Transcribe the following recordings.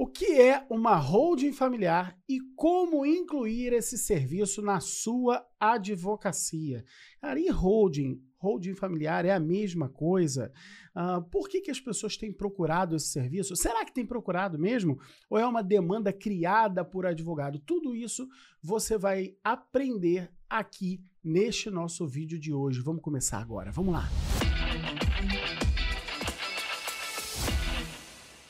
O que é uma holding familiar e como incluir esse serviço na sua advocacia? Cara, e holding? Holding familiar é a mesma coisa? Uh, por que, que as pessoas têm procurado esse serviço? Será que tem procurado mesmo? Ou é uma demanda criada por advogado? Tudo isso você vai aprender aqui neste nosso vídeo de hoje. Vamos começar agora. Vamos lá.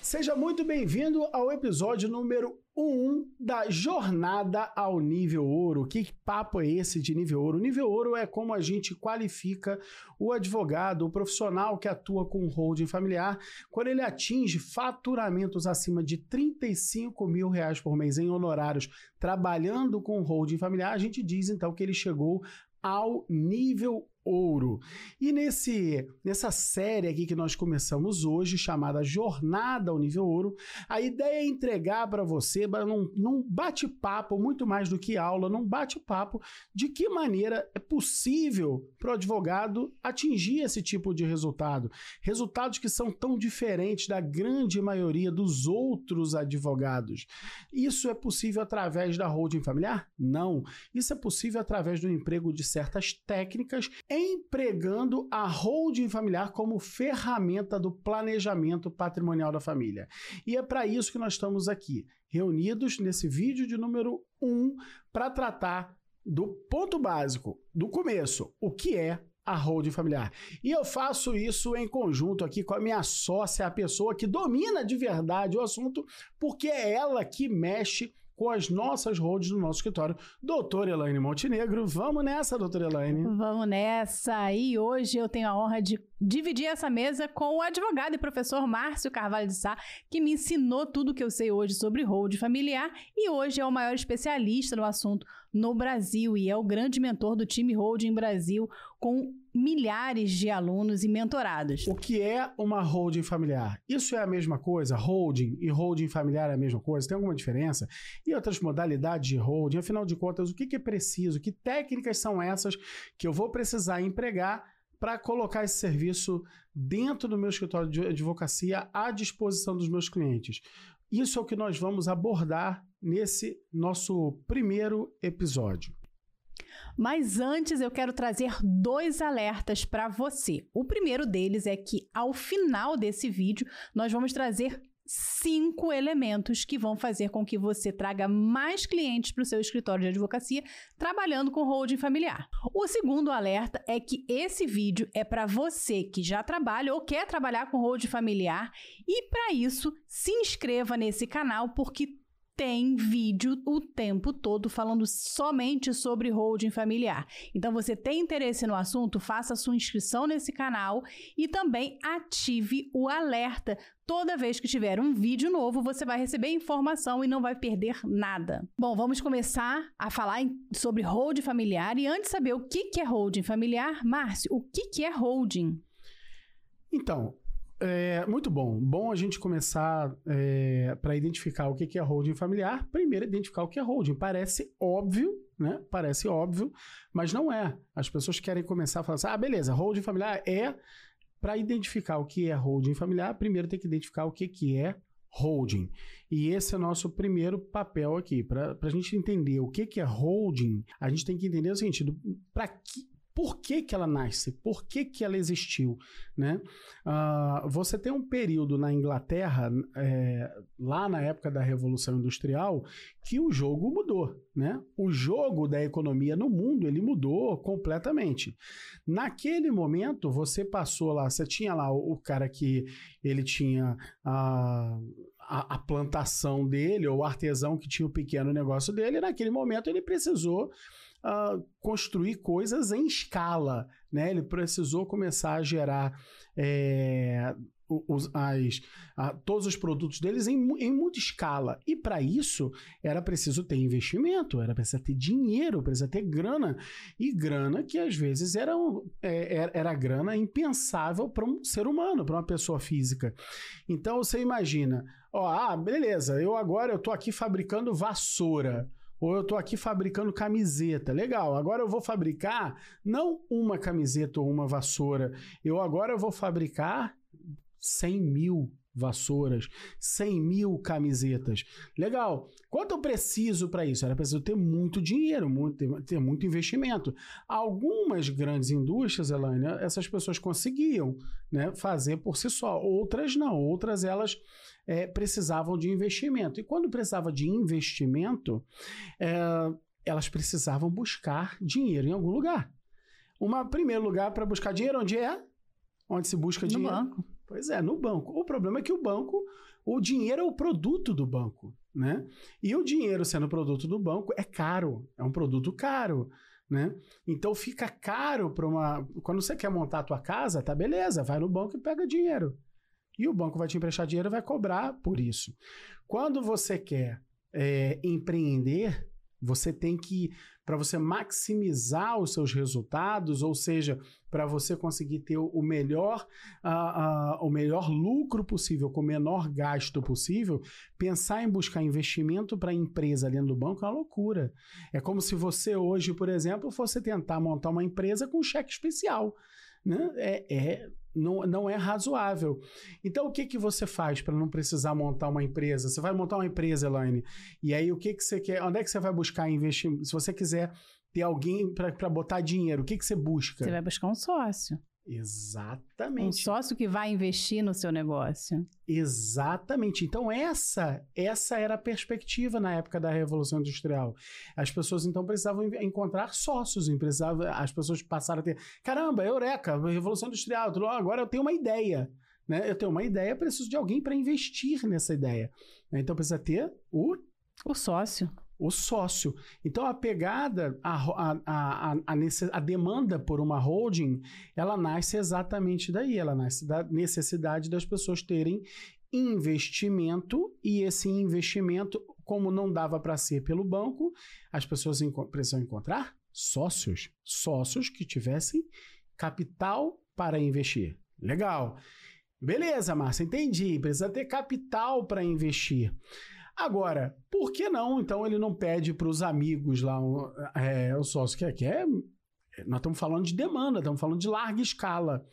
Seja muito bem-vindo ao episódio número 1 da Jornada ao Nível Ouro. Que papo é esse de nível ouro? Nível ouro é como a gente qualifica o advogado, o profissional que atua com holding familiar, quando ele atinge faturamentos acima de 35 mil reais por mês em honorários trabalhando com holding familiar, a gente diz então que ele chegou ao nível ouro. E nesse nessa série aqui que nós começamos hoje, chamada Jornada ao Nível Ouro, a ideia é entregar para você num, num bate-papo, muito mais do que aula, num bate-papo, de que maneira é possível para o advogado atingir esse tipo de resultado. Resultados que são tão diferentes da grande maioria dos outros advogados. Isso é possível através da holding familiar? Não. Isso é possível através do emprego de certas técnicas empregando a holding familiar como ferramenta do planejamento patrimonial da família. E é para isso que nós estamos aqui, reunidos nesse vídeo de número 1 para tratar do ponto básico, do começo, o que é a holding familiar. E eu faço isso em conjunto aqui com a minha sócia, a pessoa que domina de verdade o assunto, porque é ela que mexe com as nossas holds do nosso escritório. Doutora Elaine Montenegro, vamos nessa, doutora Elaine. Vamos nessa. E hoje eu tenho a honra de dividir essa mesa com o advogado e professor Márcio Carvalho de Sá, que me ensinou tudo que eu sei hoje sobre hold familiar e hoje é o maior especialista no assunto no Brasil e é o grande mentor do time Holding Brasil, com milhares de alunos e mentorados. O que é uma holding familiar? Isso é a mesma coisa? Holding e holding familiar é a mesma coisa? Tem alguma diferença? E outras modalidades de holding? Afinal de contas, o que é preciso? Que técnicas são essas que eu vou precisar empregar para colocar esse serviço dentro do meu escritório de advocacia à disposição dos meus clientes? Isso é o que nós vamos abordar nesse nosso primeiro episódio. Mas antes eu quero trazer dois alertas para você. O primeiro deles é que ao final desse vídeo nós vamos trazer cinco elementos que vão fazer com que você traga mais clientes para o seu escritório de advocacia trabalhando com holding familiar. O segundo alerta é que esse vídeo é para você que já trabalha ou quer trabalhar com holding familiar e para isso se inscreva nesse canal porque tem vídeo o tempo todo falando somente sobre holding familiar. Então, você tem interesse no assunto? Faça sua inscrição nesse canal e também ative o alerta. Toda vez que tiver um vídeo novo, você vai receber informação e não vai perder nada. Bom, vamos começar a falar sobre holding familiar. E antes de saber o que é holding familiar, Márcio, o que é holding? Então, é, muito bom. Bom a gente começar é, para identificar o que é holding familiar. Primeiro, identificar o que é holding. Parece óbvio, né? Parece óbvio, mas não é. As pessoas querem começar a falar assim: ah, beleza, holding familiar é. Para identificar o que é holding familiar, primeiro tem que identificar o que, que é holding. E esse é o nosso primeiro papel aqui. Para a gente entender o que, que é holding, a gente tem que entender o seguinte: para por que, que ela nasce, por que, que ela existiu. Né? Uh, você tem um período na Inglaterra, é, lá na época da Revolução Industrial, que o jogo mudou. Né? O jogo da economia no mundo ele mudou completamente. Naquele momento, você passou lá, você tinha lá o, o cara que ele tinha a. A, a, plantação dele, ou o artesão que tinha o pequeno negócio dele, naquele momento ele precisou uh, construir coisas em escala. Né? Ele precisou começar a gerar é, os, as, todos os produtos deles em, em muita escala. E para isso era preciso ter investimento, era preciso ter dinheiro, precisa ter grana. E grana que às vezes era, é, era, era grana impensável para um ser humano, para uma pessoa física. Então você imagina, ó, ah, beleza, eu agora eu tô aqui fabricando vassoura. Ou eu estou aqui fabricando camiseta. Legal, agora eu vou fabricar não uma camiseta ou uma vassoura. Eu agora vou fabricar 100 mil vassouras, 100 mil camisetas. Legal. Quanto eu preciso para isso? Era preciso ter muito dinheiro, muito, ter muito investimento. Algumas grandes indústrias, Elaine, essas pessoas conseguiam né, fazer por si só. Outras não. Outras elas é, precisavam de investimento. E quando precisava de investimento, é, elas precisavam buscar dinheiro em algum lugar. Um primeiro lugar para buscar dinheiro, onde é? Onde se busca no dinheiro? No banco. Pois é, no banco. O problema é que o banco, o dinheiro é o produto do banco, né? E o dinheiro sendo produto do banco é caro, é um produto caro. Né? Então fica caro para uma. Quando você quer montar a tua casa, tá beleza, vai no banco e pega dinheiro. E o banco vai te emprestar dinheiro e vai cobrar por isso. Quando você quer é, empreender, você tem que, para você maximizar os seus resultados, ou seja, para você conseguir ter o melhor, uh, uh, o melhor lucro possível, com o menor gasto possível, pensar em buscar investimento para a empresa dentro do banco é uma loucura. É como se você hoje, por exemplo, fosse tentar montar uma empresa com cheque especial. Né? É, é não, não é razoável. Então, o que, que você faz para não precisar montar uma empresa? Você vai montar uma empresa, Elaine, e aí o que, que você quer? Onde é que você vai buscar investir? Se você quiser ter alguém para botar dinheiro, o que, que você busca? Você vai buscar um sócio. Exatamente. Um sócio que vai investir no seu negócio. Exatamente. Então essa essa era a perspectiva na época da Revolução Industrial. As pessoas então precisavam encontrar sócios, precisavam, as pessoas passaram a ter, caramba, eureka, Revolução Industrial, agora eu tenho uma ideia. Né? Eu tenho uma ideia, preciso de alguém para investir nessa ideia. Então precisa ter o o sócio o sócio. Então a pegada, a, a, a, a, demanda por uma holding, ela nasce exatamente daí, ela nasce da necessidade das pessoas terem investimento e esse investimento, como não dava para ser pelo banco, as pessoas precisam encontrar sócios, sócios que tivessem capital para investir. Legal. Beleza, Márcia, entendi. Precisa ter capital para investir. Agora, por que não? Então ele não pede para os amigos lá é, o sócio que quer. É, nós estamos falando de demanda, estamos falando de larga escala.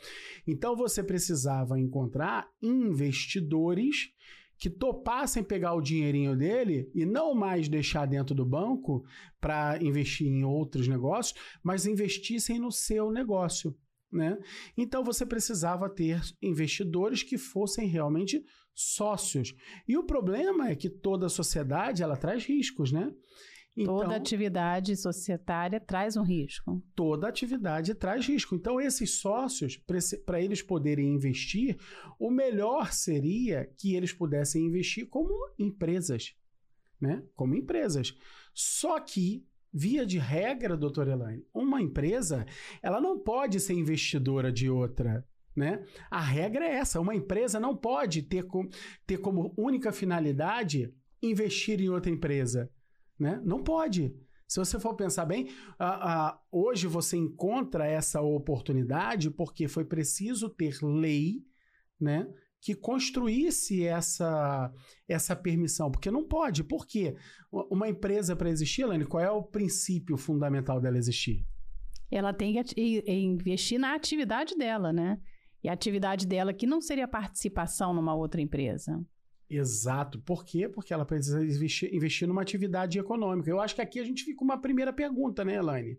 Então você precisava encontrar investidores que topassem pegar o dinheirinho dele e não mais deixar dentro do banco para investir em outros negócios, mas investissem no seu negócio. Né? Então você precisava ter investidores que fossem realmente sócios. E o problema é que toda sociedade ela traz riscos, né? Então, toda atividade societária traz um risco. Toda atividade traz risco. Então, esses sócios, para eles poderem investir, o melhor seria que eles pudessem investir como empresas. Né? Como empresas. Só que, via de regra, doutora Elaine, uma empresa ela não pode ser investidora de outra. Né? A regra é essa: uma empresa não pode ter, com, ter como única finalidade investir em outra empresa. Né? Não pode. Se você for pensar bem, hoje você encontra essa oportunidade porque foi preciso ter lei né, que construísse essa, essa permissão. Porque não pode. Por quê? Uma empresa para existir, Elaine, qual é o princípio fundamental dela existir? Ela tem que investir na atividade dela, né? E a atividade dela que não seria participação numa outra empresa. Exato. Por quê? Porque ela precisa investir, investir numa atividade econômica. Eu acho que aqui a gente fica uma primeira pergunta, né, Elaine?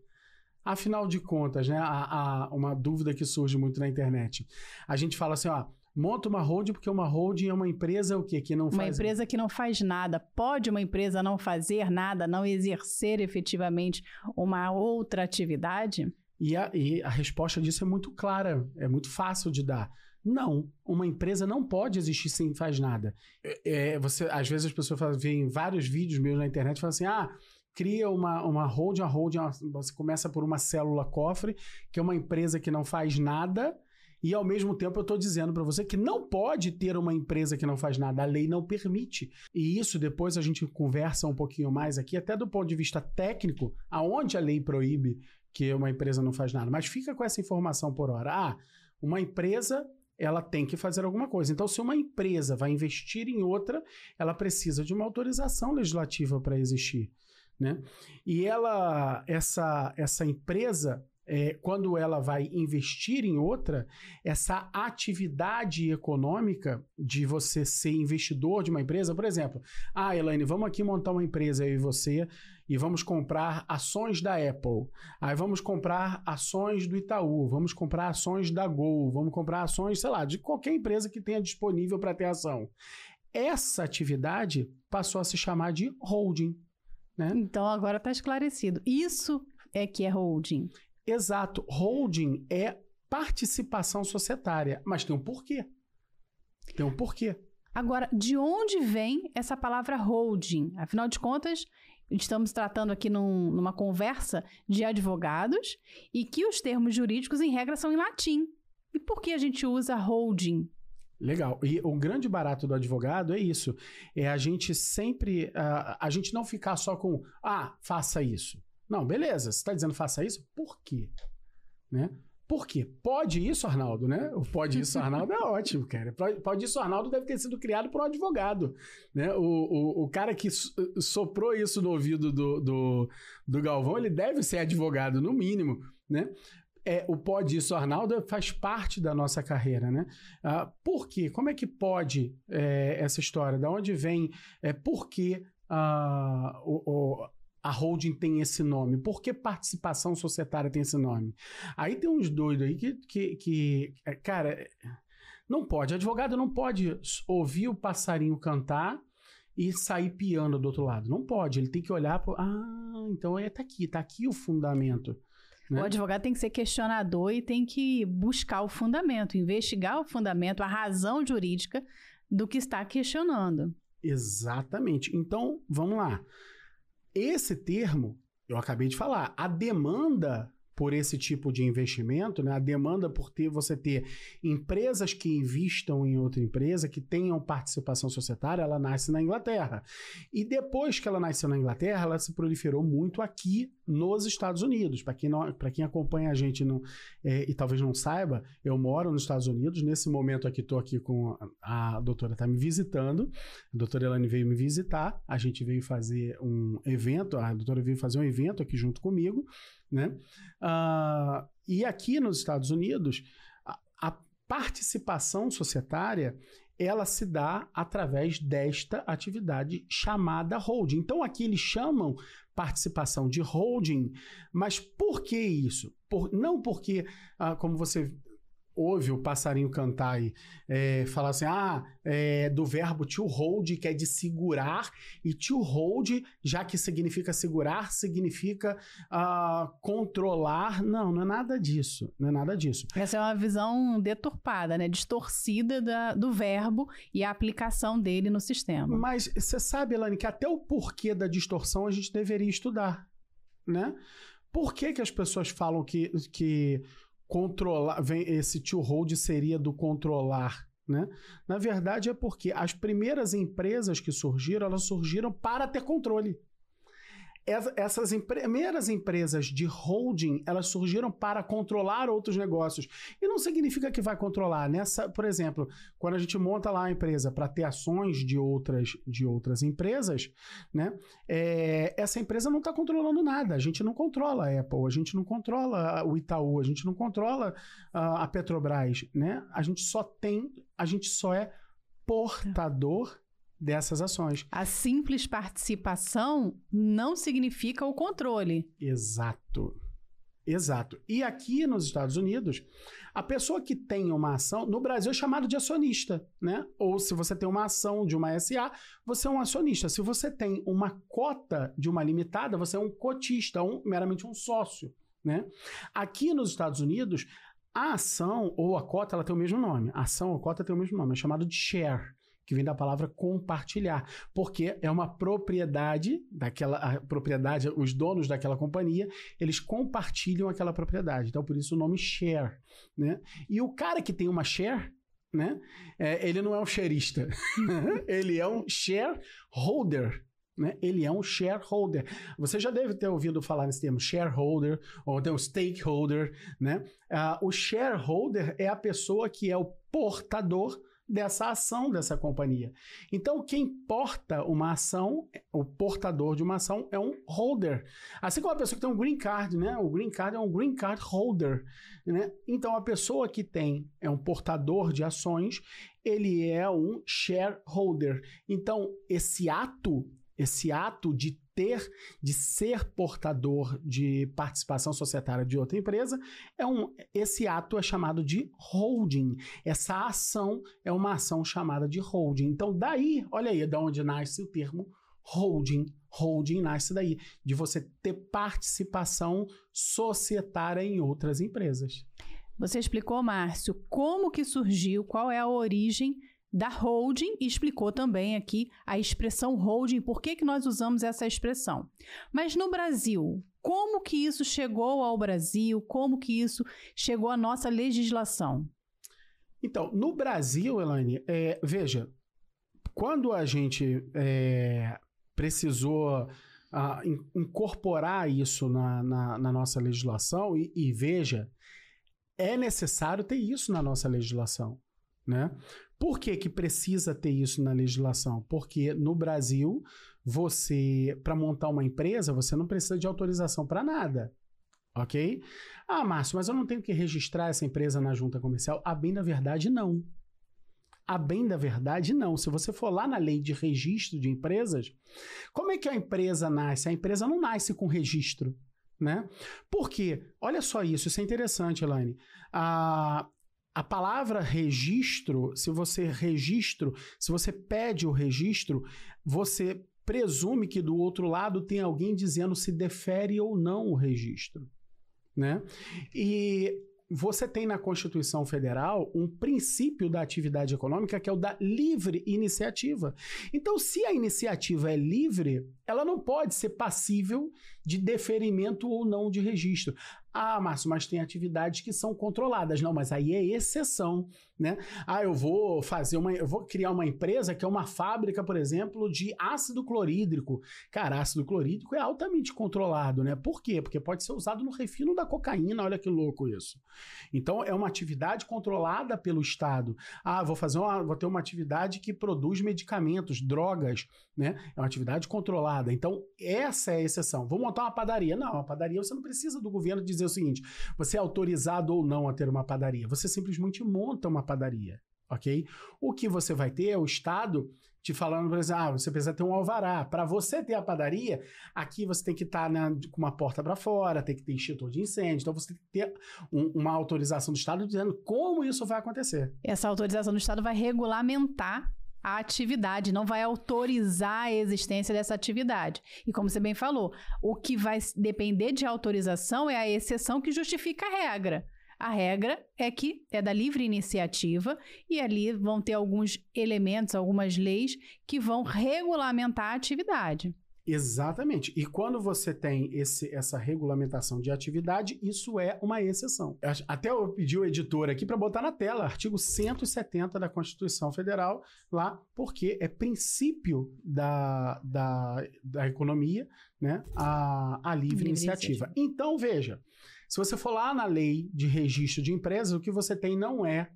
Afinal de contas, né, a, a, uma dúvida que surge muito na internet. A gente fala assim, ó, monta uma holding porque uma holding é uma empresa o quê? Que não uma faz... Uma empresa que não faz nada. Pode uma empresa não fazer nada, não exercer efetivamente uma outra atividade? E a, e a resposta disso é muito clara, é muito fácil de dar. Não, uma empresa não pode existir sem faz nada. É, é você, às vezes as pessoas veem vários vídeos meus na internet e falam assim: ah, cria uma, uma holding, a holding, você começa por uma célula cofre, que é uma empresa que não faz nada, e ao mesmo tempo eu estou dizendo para você que não pode ter uma empresa que não faz nada, a lei não permite. E isso depois a gente conversa um pouquinho mais aqui, até do ponto de vista técnico, aonde a lei proíbe que uma empresa não faz nada. Mas fica com essa informação por hora. Ah, uma empresa ela tem que fazer alguma coisa. Então, se uma empresa vai investir em outra, ela precisa de uma autorização legislativa para existir, né? E ela, essa, essa empresa, é, quando ela vai investir em outra, essa atividade econômica de você ser investidor de uma empresa, por exemplo, ah, Elaine, vamos aqui montar uma empresa eu e você e vamos comprar ações da Apple. Aí vamos comprar ações do Itaú, vamos comprar ações da Gol, vamos comprar ações, sei lá, de qualquer empresa que tenha disponível para ter ação. Essa atividade passou a se chamar de holding. Né? Então agora está esclarecido. Isso é que é holding. Exato. Holding é participação societária, mas tem um porquê. Tem um porquê. Agora, de onde vem essa palavra holding? Afinal de contas, estamos tratando aqui num, numa conversa de advogados e que os termos jurídicos, em regra, são em latim. E por que a gente usa holding? Legal. E o grande barato do advogado é isso. É a gente sempre. Uh, a gente não ficar só com. Ah, faça isso. Não, beleza. Você está dizendo faça isso? Por quê? Né? Por quê? Pode isso, Arnaldo, né? O pode isso, Arnaldo é ótimo, cara. Pode isso, Arnaldo deve ter sido criado por um advogado, né? O, o, o cara que soprou isso no ouvido do, do, do Galvão, ele deve ser advogado, no mínimo, né? É, o pode isso, Arnaldo, faz parte da nossa carreira, né? Ah, por quê? Como é que pode é, essa história? Da onde vem? É, por que ah, o, o a holding tem esse nome? Por que participação societária tem esse nome? Aí tem uns doidos aí que, que, que é, cara, não pode. Advogado não pode ouvir o passarinho cantar e sair piando do outro lado. Não pode. Ele tem que olhar para. Ah, então é, tá aqui, tá aqui o fundamento. Né? O advogado tem que ser questionador e tem que buscar o fundamento, investigar o fundamento, a razão jurídica do que está questionando. Exatamente. Então, vamos lá. Esse termo, eu acabei de falar, a demanda por esse tipo de investimento, né? a demanda por ter você ter empresas que investam em outra empresa, que tenham participação societária, ela nasce na Inglaterra. E depois que ela nasceu na Inglaterra, ela se proliferou muito aqui nos Estados Unidos. Para quem, quem acompanha a gente não, é, e talvez não saiba, eu moro nos Estados Unidos. Nesse momento aqui, estou aqui com a, a doutora, está me visitando. A doutora Elane veio me visitar. A gente veio fazer um evento, a doutora veio fazer um evento aqui junto comigo. Né? Uh, e aqui nos Estados Unidos, a, a participação societária ela se dá através desta atividade chamada holding. Então aqui eles chamam participação de holding, mas por que isso? Por, não porque, ah, como você ouve o passarinho cantar e é, falar assim, ah, é, do verbo to hold, que é de segurar, e to hold, já que significa segurar, significa uh, controlar. Não, não é nada disso. Não é nada disso. Essa é uma visão deturpada, né? Distorcida da, do verbo e a aplicação dele no sistema. Mas você sabe, Elane, que até o porquê da distorção a gente deveria estudar, né? Por que, que as pessoas falam que, que controlar, vem esse to hold seria do controlar, né? Na verdade é porque as primeiras empresas que surgiram, elas surgiram para ter controle essas primeiras empresas de holding, elas surgiram para controlar outros negócios. E não significa que vai controlar. Nessa, por exemplo, quando a gente monta lá a empresa para ter ações de outras, de outras empresas, né? É, essa empresa não está controlando nada. A gente não controla a Apple, a gente não controla o Itaú, a gente não controla uh, a Petrobras, né? A gente só tem, a gente só é portador dessas ações. A simples participação não significa o controle. Exato. Exato. E aqui nos Estados Unidos, a pessoa que tem uma ação, no Brasil é chamado de acionista, né? Ou se você tem uma ação de uma SA, você é um acionista. Se você tem uma cota de uma limitada, você é um cotista, um, meramente um sócio, né? Aqui nos Estados Unidos, a ação ou a cota, ela tem o mesmo nome. A ação ou cota tem o mesmo nome, é chamado de share que vem da palavra compartilhar, porque é uma propriedade daquela propriedade, os donos daquela companhia, eles compartilham aquela propriedade. Então por isso o nome share, né? E o cara que tem uma share, né? É, ele não é um shareista, ele é um shareholder. Né? Ele é um shareholder. Você já deve ter ouvido falar nesse termo shareholder ou até um stakeholder. Né? Uh, o shareholder é a pessoa que é o portador dessa ação dessa companhia. Então, quem porta uma ação, o portador de uma ação é um holder. Assim como a pessoa que tem um green card, né? O green card é um green card holder, né? Então, a pessoa que tem é um portador de ações, ele é um shareholder. Então, esse ato, esse ato de ter, de ser portador de participação societária de outra empresa, é um, esse ato é chamado de holding. Essa ação é uma ação chamada de holding. Então, daí, olha aí, de onde nasce o termo holding. Holding nasce daí, de você ter participação societária em outras empresas. Você explicou, Márcio, como que surgiu, qual é a origem da holding e explicou também aqui a expressão holding, por que, que nós usamos essa expressão. Mas no Brasil, como que isso chegou ao Brasil? Como que isso chegou à nossa legislação? Então, no Brasil, Elaine, é, veja, quando a gente é, precisou a, in, incorporar isso na, na, na nossa legislação, e, e veja, é necessário ter isso na nossa legislação. Né? Por que, que precisa ter isso na legislação? Porque no Brasil, você, para montar uma empresa, você não precisa de autorização para nada. Ok? Ah, Márcio, mas eu não tenho que registrar essa empresa na junta comercial? A bem da verdade, não. A bem da verdade, não. Se você for lá na lei de registro de empresas, como é que a empresa nasce? A empresa não nasce com registro. Né? Por quê? Olha só isso, isso é interessante, Elaine. A, a palavra registro, se você registro, se você pede o registro, você presume que do outro lado tem alguém dizendo se defere ou não o registro, né? E você tem na Constituição Federal um princípio da atividade econômica que é o da livre iniciativa. Então, se a iniciativa é livre, ela não pode ser passível de deferimento ou não de registro. Ah, Márcio, mas tem atividades que são controladas. Não, mas aí é exceção, né? Ah, eu vou fazer uma. Eu vou criar uma empresa que é uma fábrica, por exemplo, de ácido clorídrico. Cara, ácido clorídrico é altamente controlado, né? Por quê? Porque pode ser usado no refino da cocaína. Olha que louco isso. Então, é uma atividade controlada pelo Estado. Ah, vou fazer uma. Vou ter uma atividade que produz medicamentos, drogas, né? É uma atividade controlada. Então, essa é a exceção. Vou montar uma padaria. Não, uma padaria você não precisa do governo dizer o seguinte: você é autorizado ou não a ter uma padaria. Você simplesmente monta uma padaria, ok? O que você vai ter é o Estado te falando, por exemplo, ah, você precisa ter um alvará. Para você ter a padaria, aqui você tem que estar tá, com uma porta para fora, tem que ter extintor de incêndio. Então você tem que ter um, uma autorização do Estado dizendo como isso vai acontecer. Essa autorização do Estado vai regulamentar a atividade, não vai autorizar a existência dessa atividade. E como você bem falou, o que vai depender de autorização é a exceção que justifica a regra. A regra é que é da livre iniciativa e ali vão ter alguns elementos, algumas leis que vão regulamentar a atividade. Exatamente. E quando você tem esse, essa regulamentação de atividade, isso é uma exceção. Até eu pedi o editor aqui para botar na tela, artigo 170 da Constituição Federal, lá, porque é princípio da, da, da economia, né, a, a livre, livre iniciativa. iniciativa. Então, veja, se você for lá na lei de registro de empresas, o que você tem não é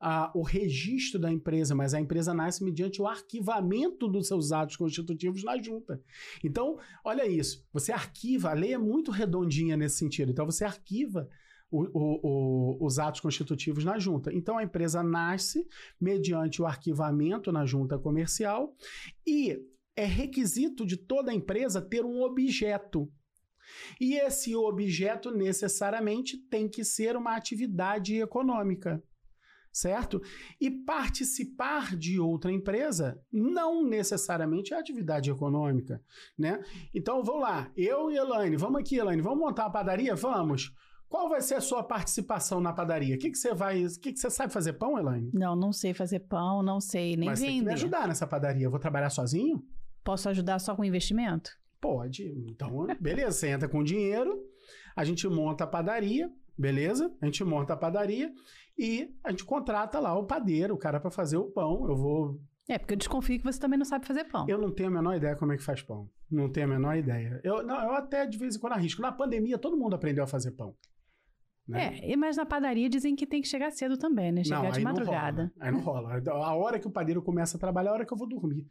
a, o registro da empresa, mas a empresa nasce mediante o arquivamento dos seus atos constitutivos na junta. Então, olha isso, você arquiva, a lei é muito redondinha nesse sentido, então você arquiva o, o, o, os atos constitutivos na junta. Então a empresa nasce mediante o arquivamento na junta comercial e é requisito de toda empresa ter um objeto. E esse objeto necessariamente tem que ser uma atividade econômica certo? E participar de outra empresa não necessariamente é atividade econômica, né? Então, vamos lá, eu e Elaine, vamos aqui, Elaine, vamos montar uma padaria? Vamos! Qual vai ser a sua participação na padaria? O que, que você vai. O que, que você sabe fazer pão, Elaine? Não, não sei fazer pão, não sei nem Mas vender. Mas tem que me ajudar nessa padaria. Eu vou trabalhar sozinho? Posso ajudar só com investimento? Pode. Então, beleza. Você entra com dinheiro, a gente monta a padaria, beleza? A gente monta a padaria e a gente contrata lá o padeiro, o cara para fazer o pão. Eu vou. É, porque eu desconfio que você também não sabe fazer pão. Eu não tenho a menor ideia como é que faz pão. Não tenho a menor ideia. Eu, não, eu até de vez em quando arrisco. Na pandemia, todo mundo aprendeu a fazer pão. Né? É, mas na padaria dizem que tem que chegar cedo também, né? Chegar não, de madrugada. Não rola, aí não rola. A hora que o padeiro começa a trabalhar é a hora que eu vou dormir.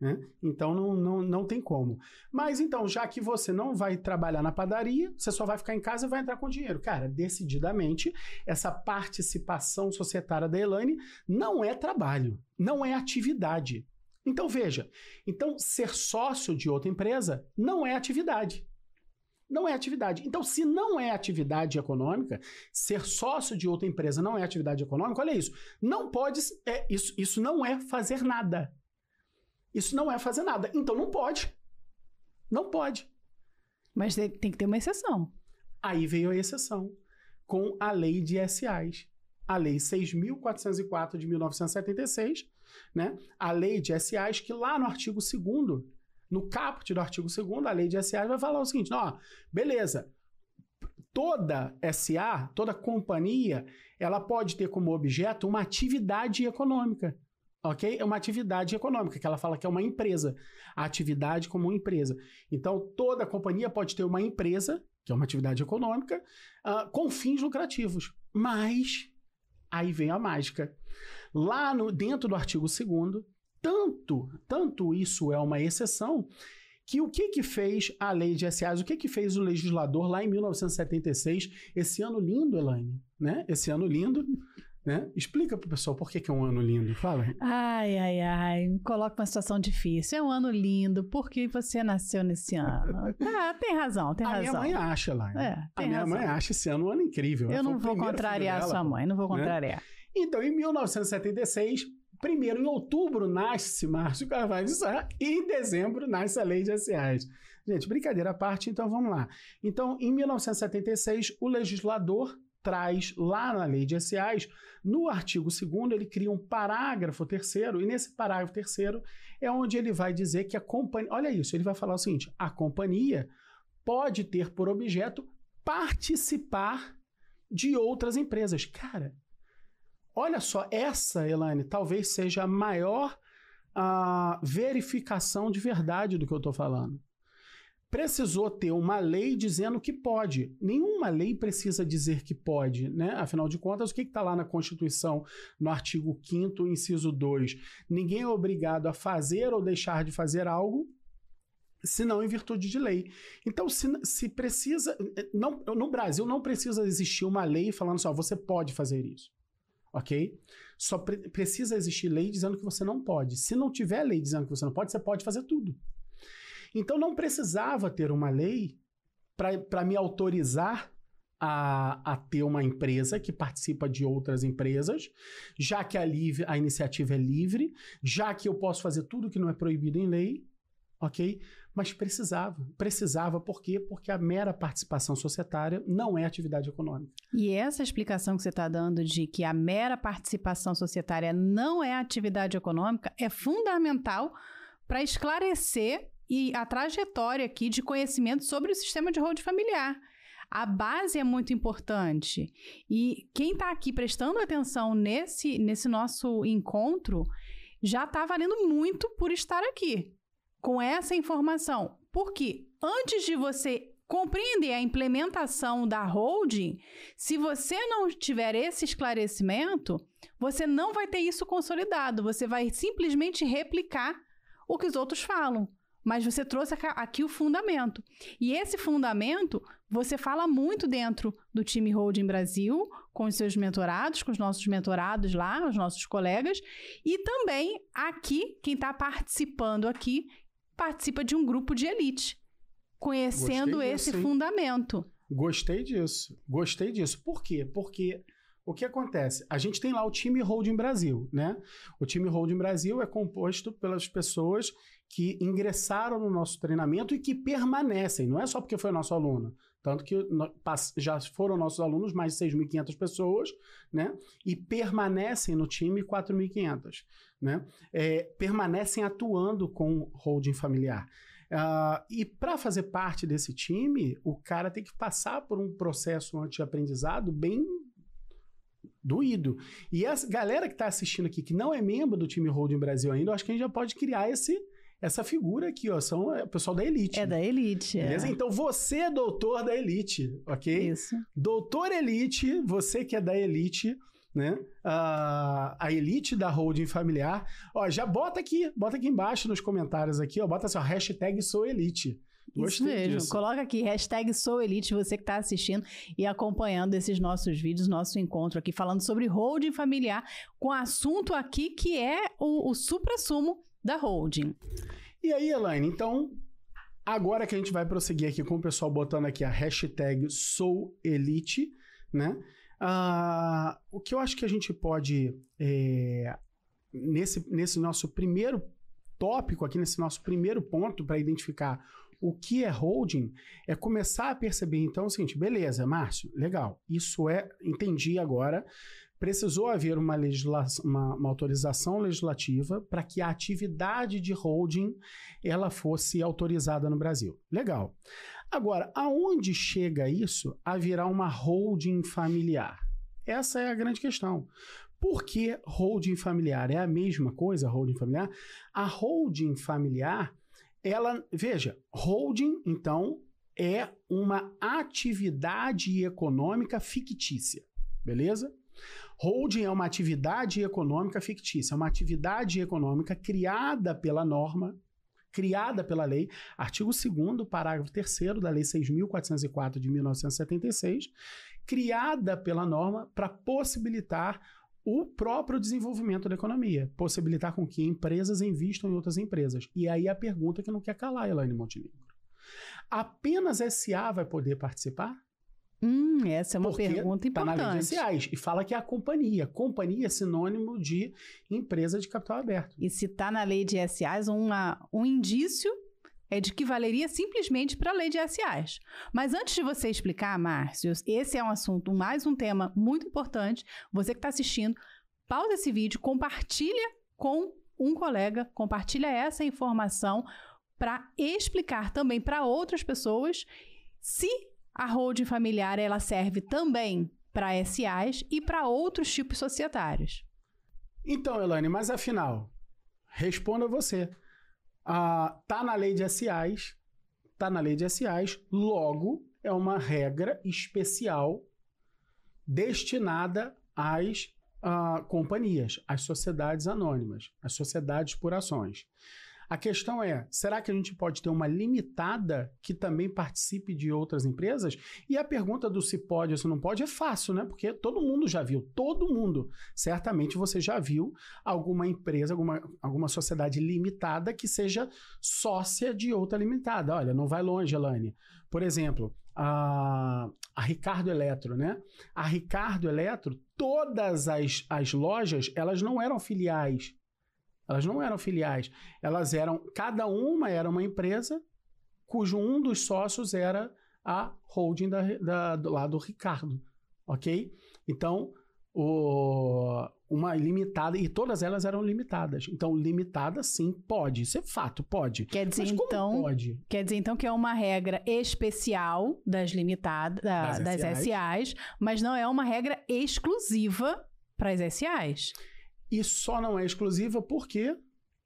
Né? Então não, não, não tem como. Mas então, já que você não vai trabalhar na padaria, você só vai ficar em casa e vai entrar com dinheiro. Cara, decididamente, essa participação societária da Elaine não é trabalho, não é atividade. Então veja, então ser sócio de outra empresa não é atividade. Não é atividade. Então, se não é atividade econômica, ser sócio de outra empresa não é atividade econômica, olha isso. Não pode. É, isso, isso não é fazer nada. Isso não é fazer nada. Então não pode. Não pode. Mas tem que ter uma exceção. Aí veio a exceção, com a lei de SAs. A lei 6.404 de 1976, né? A lei de SAs, que lá no artigo 2 no caput do artigo 2 a lei de SAs vai falar o seguinte: ó, beleza, toda SA, toda companhia, ela pode ter como objeto uma atividade econômica ok? É uma atividade econômica, que ela fala que é uma empresa. A atividade como uma empresa. Então, toda companhia pode ter uma empresa, que é uma atividade econômica, uh, com fins lucrativos. Mas, aí vem a mágica. Lá no, dentro do artigo 2 tanto, tanto isso é uma exceção, que o que que fez a lei de SAs, o que que fez o legislador lá em 1976, esse ano lindo, Elaine, né? Esse ano lindo, né? Explica pro pessoal por que, que é um ano lindo. Fala. Ai, ai, ai. Me coloca uma situação difícil. É um ano lindo. Por que você nasceu nesse ano? Ah, tem razão, tem a razão. A minha mãe acha lá. Né? É, a minha razão. mãe acha esse ano um ano incrível. Eu não vou contrariar dela, sua mãe, não vou né? contrariar. Né? Então, em 1976, primeiro em outubro nasce Márcio Carvalho de Sá e em dezembro nasce a Lei de SAs. Gente, brincadeira à parte, então vamos lá. Então, em 1976, o legislador traz lá na Lei de SAs no artigo 2 ele cria um parágrafo terceiro, e nesse parágrafo terceiro é onde ele vai dizer que a companhia. Olha isso, ele vai falar o seguinte: a companhia pode ter por objeto participar de outras empresas. Cara, olha só, essa, Elaine, talvez seja a maior uh, verificação de verdade do que eu estou falando precisou ter uma lei dizendo que pode. Nenhuma lei precisa dizer que pode, né? Afinal de contas, o que está lá na Constituição, no artigo 5 inciso 2? Ninguém é obrigado a fazer ou deixar de fazer algo senão em virtude de lei. Então, se, se precisa... Não, no Brasil não precisa existir uma lei falando só, assim, você pode fazer isso. Ok? Só pre precisa existir lei dizendo que você não pode. Se não tiver lei dizendo que você não pode, você pode fazer tudo. Então não precisava ter uma lei para me autorizar a, a, ter uma empresa que participa de outras empresas, já que a, livre, a iniciativa é livre, já que eu posso fazer tudo que não é proibido em lei, ok? Mas precisava. Precisava por quê? Porque a mera participação societária não é atividade econômica. E essa explicação que você está dando de que a mera participação societária não é atividade econômica é fundamental para esclarecer e a trajetória aqui de conhecimento sobre o sistema de holding familiar. A base é muito importante. E quem está aqui prestando atenção nesse, nesse nosso encontro já está valendo muito por estar aqui com essa informação. Porque antes de você compreender a implementação da holding, se você não tiver esse esclarecimento, você não vai ter isso consolidado. Você vai simplesmente replicar o que os outros falam mas você trouxe aqui o fundamento. E esse fundamento você fala muito dentro do time Holding Brasil, com os seus mentorados, com os nossos mentorados lá, os nossos colegas, e também aqui, quem está participando aqui, participa de um grupo de elite, conhecendo Gostei esse disso, fundamento. Gostei disso, gostei disso. Por quê? Porque o que acontece? A gente tem lá o time Holding Brasil, né? O time Holding Brasil é composto pelas pessoas que ingressaram no nosso treinamento e que permanecem. Não é só porque foi nosso aluno. Tanto que já foram nossos alunos mais de 6.500 pessoas, né? E permanecem no time 4.500, né? É, permanecem atuando com holding familiar. Uh, e para fazer parte desse time, o cara tem que passar por um processo de aprendizado bem doído. E a galera que está assistindo aqui, que não é membro do time Holding Brasil ainda, eu acho que a gente já pode criar esse essa figura aqui, ó, são é, o pessoal da elite. É da elite. Beleza? É. Então você é doutor da elite, ok? Isso. Doutor elite, você que é da elite, né? Ah, a elite da holding familiar. Ó, já bota aqui, bota aqui embaixo nos comentários aqui, ó, bota assim, ó, hashtag sou elite. Isso Gostei mesmo. disso. Coloca aqui, hashtag sou elite, você que está assistindo e acompanhando esses nossos vídeos, nosso encontro aqui, falando sobre holding familiar, com assunto aqui que é o, o supra-sumo da holding. E aí, Elaine, então, agora que a gente vai prosseguir aqui com o pessoal botando aqui a hashtag SouElite, né? Ah, o que eu acho que a gente pode, é, nesse, nesse nosso primeiro tópico aqui, nesse nosso primeiro ponto para identificar o que é holding, é começar a perceber, então, o seguinte, beleza, Márcio, legal, isso é, entendi agora, precisou haver uma, uma, uma autorização legislativa para que a atividade de holding ela fosse autorizada no Brasil. Legal. Agora, aonde chega isso a virar uma holding familiar? Essa é a grande questão. Por que holding familiar? É a mesma coisa, holding familiar? A holding familiar, ela, veja, holding, então, é uma atividade econômica fictícia, beleza? Holding é uma atividade econômica fictícia, é uma atividade econômica criada pela norma, criada pela lei, artigo 2 parágrafo 3 da lei 6.404 de 1976, criada pela norma para possibilitar o próprio desenvolvimento da economia, possibilitar com que empresas invistam em outras empresas. E aí a pergunta que não quer calar, Elaine Montenegro. Apenas SA vai poder participar? Hum, essa é uma Porque pergunta tá na lei de importante. SAs e fala que é a companhia. Companhia é sinônimo de empresa de capital aberto. E se está na lei de SAs, uma, um indício é de que valeria simplesmente para a lei de SAs. Mas antes de você explicar, Márcio, esse é um assunto, mais um tema muito importante. Você que está assistindo, pausa esse vídeo, compartilha com um colega, compartilha essa informação para explicar também para outras pessoas se a holding familiar ela serve também para SAs e para outros tipos societários. Então, Elaine, mas afinal, responda você. Ah, tá na lei de SAs, tá na lei de SAs, logo é uma regra especial destinada às ah, companhias, às sociedades anônimas, às sociedades por ações. A questão é: será que a gente pode ter uma limitada que também participe de outras empresas? E a pergunta do se pode ou se não pode é fácil, né? Porque todo mundo já viu, todo mundo. Certamente você já viu alguma empresa, alguma, alguma sociedade limitada que seja sócia de outra limitada. Olha, não vai longe, Elane. Por exemplo, a, a Ricardo Eletro, né? A Ricardo Eletro, todas as, as lojas, elas não eram filiais. Elas não eram filiais. Elas eram, cada uma era uma empresa cujo um dos sócios era a holding da, da, do lado do Ricardo, ok? Então, o, uma limitada, e todas elas eram limitadas. Então, limitada sim, pode. Isso é fato, pode. Quer dizer, então, pode? Quer dizer, então, que é uma regra especial das limitadas, da- Das das, SAs. SAs, mas não é uma regra exclusiva para as SAs. E só não é exclusiva por quê?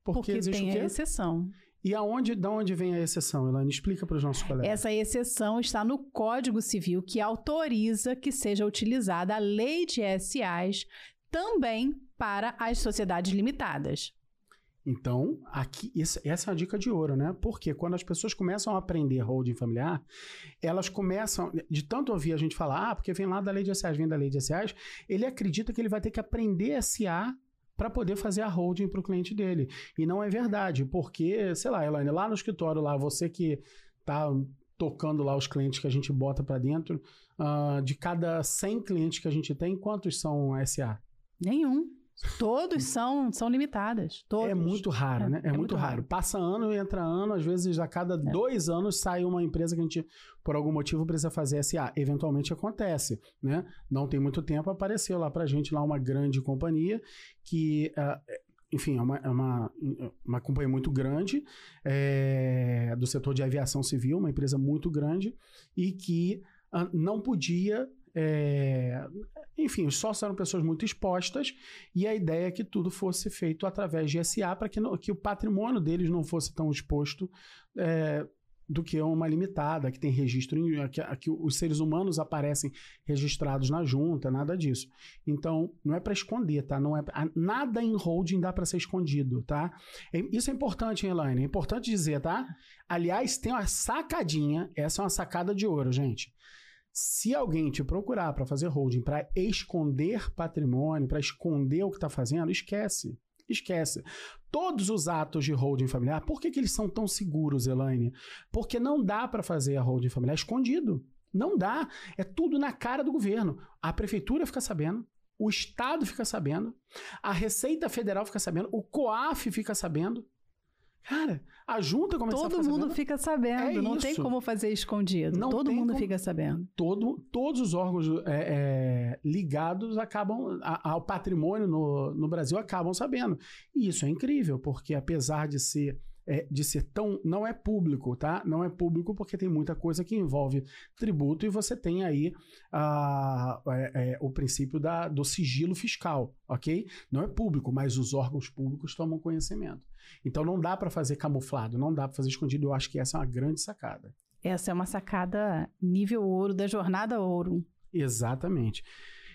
Porque, Porque existe tem o quê? a exceção. E aonde, da onde vem a exceção, Elaine? Explica para os nossos colegas. Essa exceção está no Código Civil, que autoriza que seja utilizada a lei de SAs também para as sociedades limitadas. Então, aqui, essa é uma dica de ouro, né? Porque quando as pessoas começam a aprender holding familiar, elas começam, de tanto ouvir a gente falar, ah, porque vem lá da lei de SAs, vem da lei de SAs, ele acredita que ele vai ter que aprender SA para poder fazer a holding para o cliente dele. E não é verdade, porque, sei lá, Elaine, lá no escritório, lá, você que tá tocando lá os clientes que a gente bota para dentro, ah, de cada 100 clientes que a gente tem, quantos são SA? Nenhum. Todos são, são limitadas. Todos. É muito raro, É, né? É, é muito, muito raro. raro. Passa ano e entra ano, às vezes a cada dois anos sai uma empresa que a gente, por algum motivo, precisa fazer SA. Eventualmente acontece, né? Não tem muito tempo, apareceu lá pra gente lá uma grande companhia que. ah, enfim, é uma, é uma, uma companhia muito grande é, do setor de aviação civil, uma empresa muito grande, e que ah, não podia É, enfim, os sócios eram pessoas muito expostas e a ideia é que tudo fosse feito através de SA para que, que o patrimônio deles não fosse tão exposto é, do que uma limitada, que tem registro, em, que, que, os seres humanos aparecem registrados na junta, nada disso. Então, não é para esconder, tá? Não é, nada em holding dá para ser escondido, tá? É, isso é importante, hein, Elaine? É importante dizer, tá? Aliás, tem uma sacadinha, essa é uma sacada de ouro, gente. Se alguém te procurar para fazer holding, para esconder patrimônio, para esconder o que está fazendo, esquece. Esquece. Todos os atos de holding familiar, por que, que eles são tão seguros, Elaine? Porque não dá para fazer a holding familiar escondido. Não dá. É tudo na cara do governo. A prefeitura fica sabendo, o Estado fica sabendo, a Receita Federal fica sabendo, o COAF fica sabendo. Cara, a junta começa Todo a fazer... mundo fica sabendo. É não isso. tem como fazer escondido. Não todo mundo como... fica sabendo. Todo, todos os órgãos é, é, ligados acabam a, ao patrimônio no, no Brasil acabam sabendo. E isso é incrível, porque apesar de ser é, de ser tão. Não é público, tá? Não é público porque tem muita coisa que envolve tributo e você tem aí a, é, é, o princípio da, do sigilo fiscal, ok? Não é público, mas os órgãos públicos tomam conhecimento. Então não dá para fazer camuflado, não dá para fazer escondido. Eu acho que essa é uma grande sacada. Essa é uma sacada nível ouro da jornada ouro. Exatamente.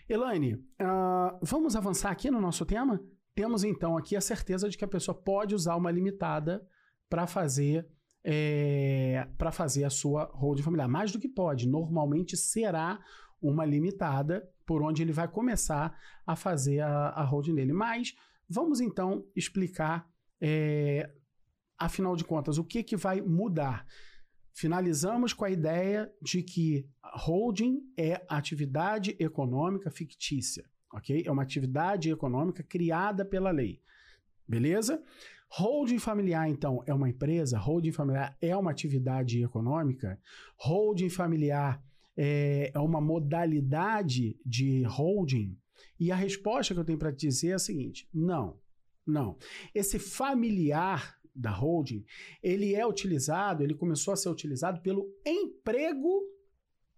Elaine, uh, vamos avançar aqui no nosso tema? Temos então aqui a certeza de que a pessoa pode usar uma limitada para fazer é, para fazer a sua holding familiar. Mais do que pode, normalmente será uma limitada por onde ele vai começar a fazer a, a holding dele. Mas vamos então explicar, é, afinal de contas, o que, que vai mudar. Finalizamos com a ideia de que holding é atividade econômica fictícia, ok? É uma atividade econômica criada pela lei, beleza? Holding familiar, então, é uma empresa? Holding familiar é uma atividade econômica? Holding familiar é, é uma modalidade de holding? E a resposta que eu tenho para te dizer é a seguinte: não, não. Esse familiar da holding, ele é utilizado, ele começou a ser utilizado pelo emprego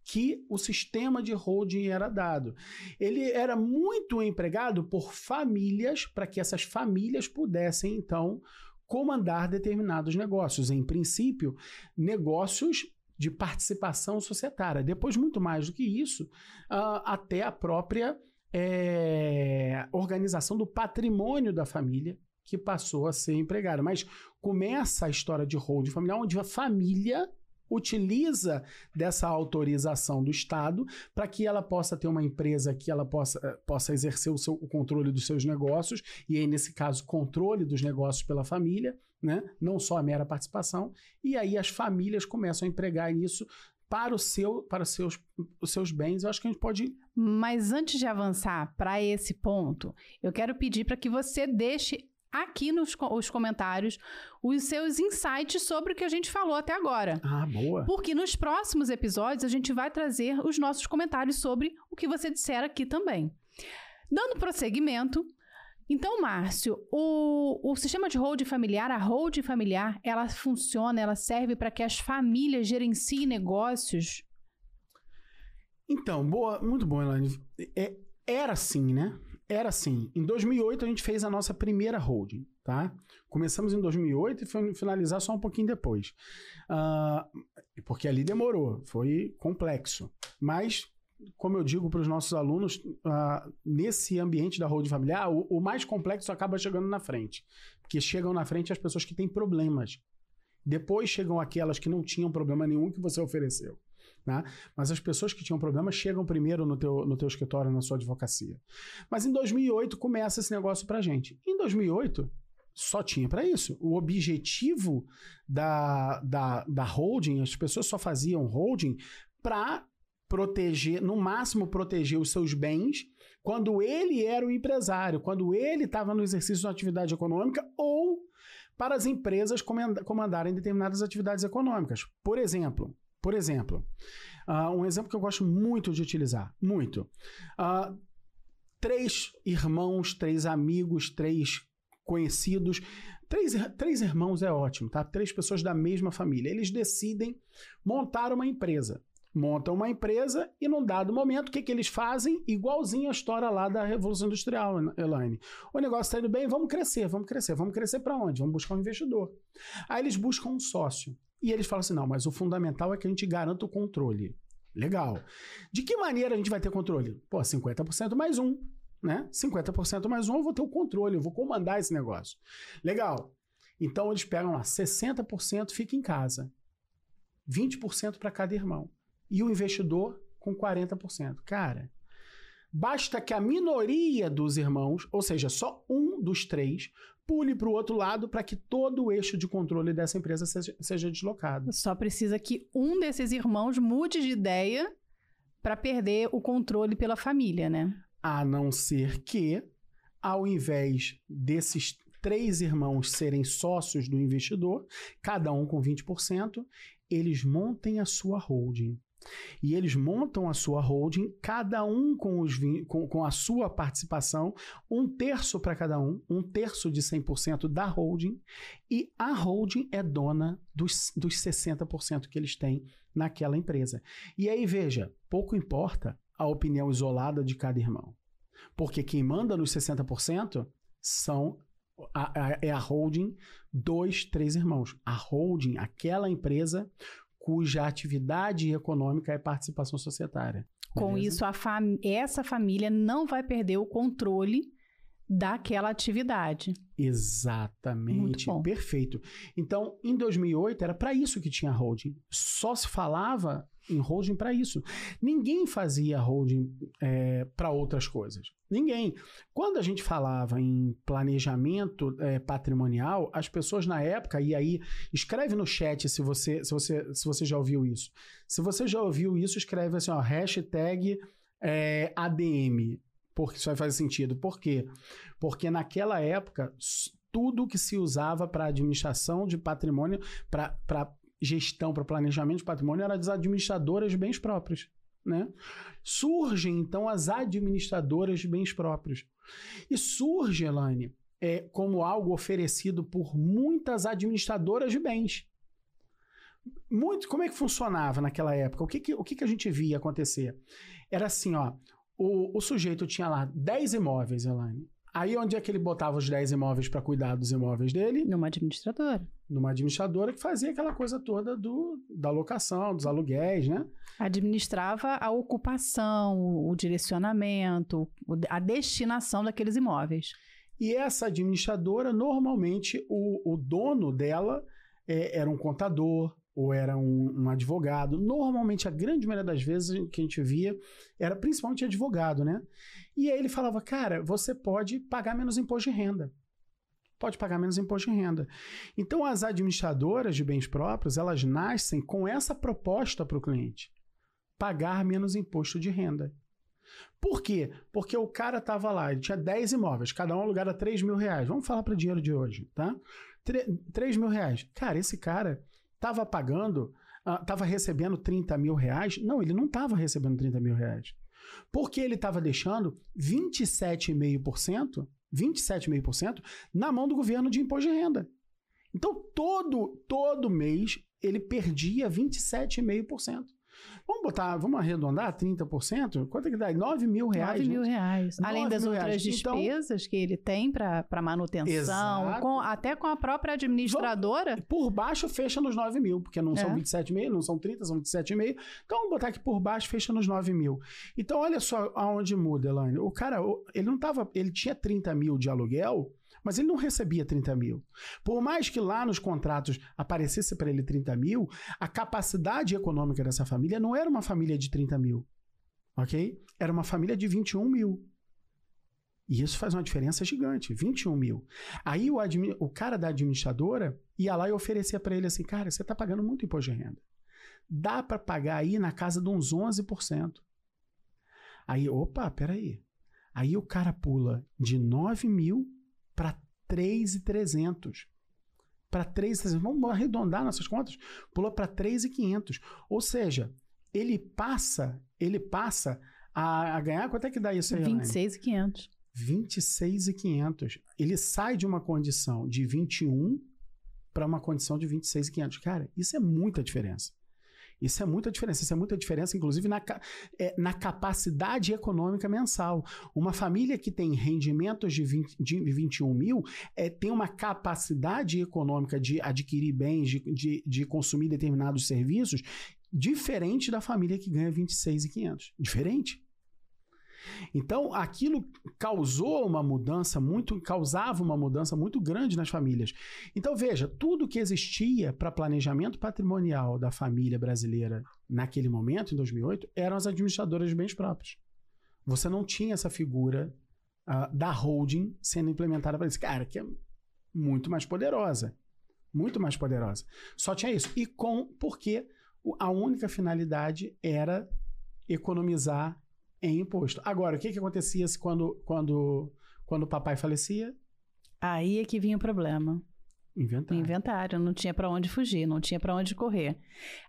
que o sistema de holding era dado. Ele era muito empregado por famílias para que essas famílias pudessem então comandar determinados negócios. Em princípio, negócios de participação societária. Depois, muito mais do que isso, uh, até a própria é, organização do patrimônio da família que passou a ser empregada. Mas começa a história de holding familiar, onde a família utiliza dessa autorização do Estado para que ela possa ter uma empresa que ela possa, eh, possa exercer o, seu, o controle dos seus negócios, e aí, nesse caso, controle dos negócios pela família, né? não só a mera participação, e aí as famílias começam a empregar isso para, o seu, para os, seus, os seus bens. Eu acho que a gente pode. Mas antes de avançar para esse ponto, eu quero pedir para que você deixe aqui nos os comentários os seus insights sobre o que a gente falou até agora. Ah, boa. Porque nos próximos episódios a gente vai trazer os nossos comentários sobre o que você disser aqui também. Dando prosseguimento, então, Márcio, o, o sistema de holding familiar, a holding familiar, ela funciona, ela serve para que as famílias gerenciem negócios? Então, boa, muito bom, Elaine. É, era assim, né? era assim. Em 2008 a gente fez a nossa primeira holding, tá? Começamos em 2008 e foi finalizar só um pouquinho depois. Uh, porque ali demorou, foi complexo. Mas, como eu digo para os nossos alunos, uh, nesse ambiente da holding familiar, o, o mais complexo acaba chegando na frente. Porque chegam na frente as pessoas que têm problemas. Depois chegam aquelas que não tinham problema nenhum que você ofereceu. Né? Mas as pessoas que tinham problemas chegam primeiro no teu, no teu escritório, na sua advocacia. Mas em 2008 começa esse negócio para gente. Em 2008 só tinha para isso. O objetivo da, da, da holding, as pessoas só faziam holding para proteger, no máximo proteger os seus bens quando ele era o empresário, quando ele estava no exercício de uma atividade econômica ou para as empresas comandarem determinadas atividades econômicas. Por exemplo, por exemplo, uh, um exemplo que eu gosto muito de utilizar, muito. Uh, três irmãos, três amigos, três conhecidos, três, três irmãos é ótimo, tá? Três pessoas da mesma família. Eles decidem montar uma empresa. Montam uma empresa e num dado momento, o que, que eles fazem? Igualzinho a história lá da Revolução Industrial, Elaine. O negócio está indo bem, vamos crescer, vamos crescer. Vamos crescer para onde? Vamos buscar um investidor. Aí eles buscam um sócio. E eles falam assim: não, mas o fundamental é que a gente garanta o controle. Legal. De que maneira a gente vai ter controle? Pô, 50% mais um. Né? 50% mais um, eu vou ter o controle, eu vou comandar esse negócio. Legal. Então eles pegam lá, 60% fica em casa, 20% para cada irmão e o investidor com 40%. Cara, basta que a minoria dos irmãos, ou seja, só um dos três, pule para o outro lado para que todo o eixo de controle dessa empresa seja, seja deslocado. Só precisa que um desses irmãos mude de ideia para perder o controle pela família, né? A não ser que, ao invés desses três irmãos serem sócios do investidor, cada um com 20%, eles montem a sua holding. E eles montam a sua holding, cada um com, os, com, com a sua participação, um terço para cada um, um terço de 100% da holding, e a holding é dona dos, dos 60% que eles têm naquela empresa. E aí, veja, pouco importa a opinião isolada de cada irmão. Porque quem manda nos 60% são a, a, é a holding dois, três irmãos. A holding, aquela empresa cuja atividade econômica é participação societária. Com Beleza? isso, fam essa família não vai perder o controle daquela atividade. Exatamente, perfeito. Então, em 2008 era para isso que tinha holding. Só se falava em holding para isso. Ninguém fazia holding é, para outras coisas. Ninguém. Quando a gente falava em planejamento é, patrimonial, as pessoas na época, e aí escreve no chat se você, se você, se você já ouviu isso. Se você já ouviu isso, escreve assim, ó, hashtag é, ADM. Porque isso vai fazer sentido. Por quê? Porque naquela época, tudo que se usava para administração de patrimônio, para gestão, para planejamento de patrimônio, eram as administradoras de bens próprios. Né? Surgem, então, as administradoras de bens próprios. E surge, Elaine, é, como algo oferecido por muitas administradoras de bens. Muito, como é que funcionava naquela época? O que, que, o que, que a gente via acontecer? Era assim, ó, o, o sujeito tinha lá 10 imóveis, Elaine. Aí onde é que ele botava os 10 imóveis para cuidar dos imóveis dele? Numa administradora. Numa administradora que fazia aquela coisa toda do, da locação, dos aluguéis, né? Administrava a ocupação, o direcionamento, a destinação daqueles imóveis. E essa administradora, normalmente, o, o dono dela é, era um contador, ou era um, um, advogado. Normalmente, a grande maioria das vezes que a gente via era principalmente advogado, né? E aí ele falava, cara, você pode pagar menos imposto de renda. Pode pagar menos imposto de renda. Então, as administradoras de bens próprios, elas nascem com essa proposta para o cliente. Pagar menos imposto de renda. Por quê? Porque o cara estava lá, ele tinha 10 imóveis, cada um alugado a 3 mil reais. Vamos falar para dinheiro de hoje, tá? 3 mil reais. Cara, esse cara estava pagando, estava uh, recebendo 30 mil reais. Não, ele não estava recebendo 30 mil reais. Porque ele estava deixando 27,5%, 27,5% na mão do governo de imposto de renda. Então, todo, todo mês, ele perdia 27,5%. Vamos botar, vamos arredondar 30%? Quanto é que dá? 9 mil reais. 9 mil reais. Além das outras reais. Então despesas então, que ele tem para manutenção, com, até com a própria administradora. Por baixo fecha nos 9 mil, porque não é. são 27,5, não são 30, são 27,5. Então vamos botar que por baixo fecha nos 9 mil. Então olha só aonde muda, Elaine. O cara, ele não tava, ele tinha 30 mil de aluguel, mas ele não recebia 30 mil. Por mais que lá nos contratos aparecesse para ele 30 mil, a capacidade econômica dessa família não era uma família de 30 mil. Ok? Era uma família de 21 mil. E isso faz uma diferença gigante, 21 mil. Aí o, o cara da administradora ia lá e oferecia para ele assim, cara, você está pagando muito imposto de renda. Dá para pagar aí na casa de uns 11%. Aí, opa, peraí. Aí o cara pula de 9 mil para 3,300. Para 3,300. Vamos arredondar nossas contas. Pula para 3,500. Ou seja, ele passa, ele passa a, a, ganhar. Quanto é que dá isso aí, 26,500. 26,500. Ele sai de uma condição de 21 para uma condição de 26,500. Cara, isso é muita diferença. Isso é muita diferença. Isso é muita diferença, inclusive, na, é, na capacidade econômica mensal. Uma família que tem rendimentos de, 20, de 21 mil é, tem uma capacidade econômica de adquirir bens, de, de, de consumir determinados serviços, diferente da família que ganha 26,500. Diferente. Então, aquilo causou uma mudança muito, causava uma mudança muito grande nas famílias. Então, veja, tudo que existia para planejamento patrimonial da família brasileira naquele momento, em 2008, eram as administradoras de bens próprios. Você não tinha essa figura uh, da holding sendo implementada para esse cara, que é muito mais poderosa. Muito mais poderosa. Só tinha isso. E com, porque a única finalidade era economizar em imposto. Agora, o que, que acontecia quando, quando, quando o papai falecia? Aí é que vinha o problema. Inventário. Inventário, não tinha para onde fugir, não tinha para onde correr.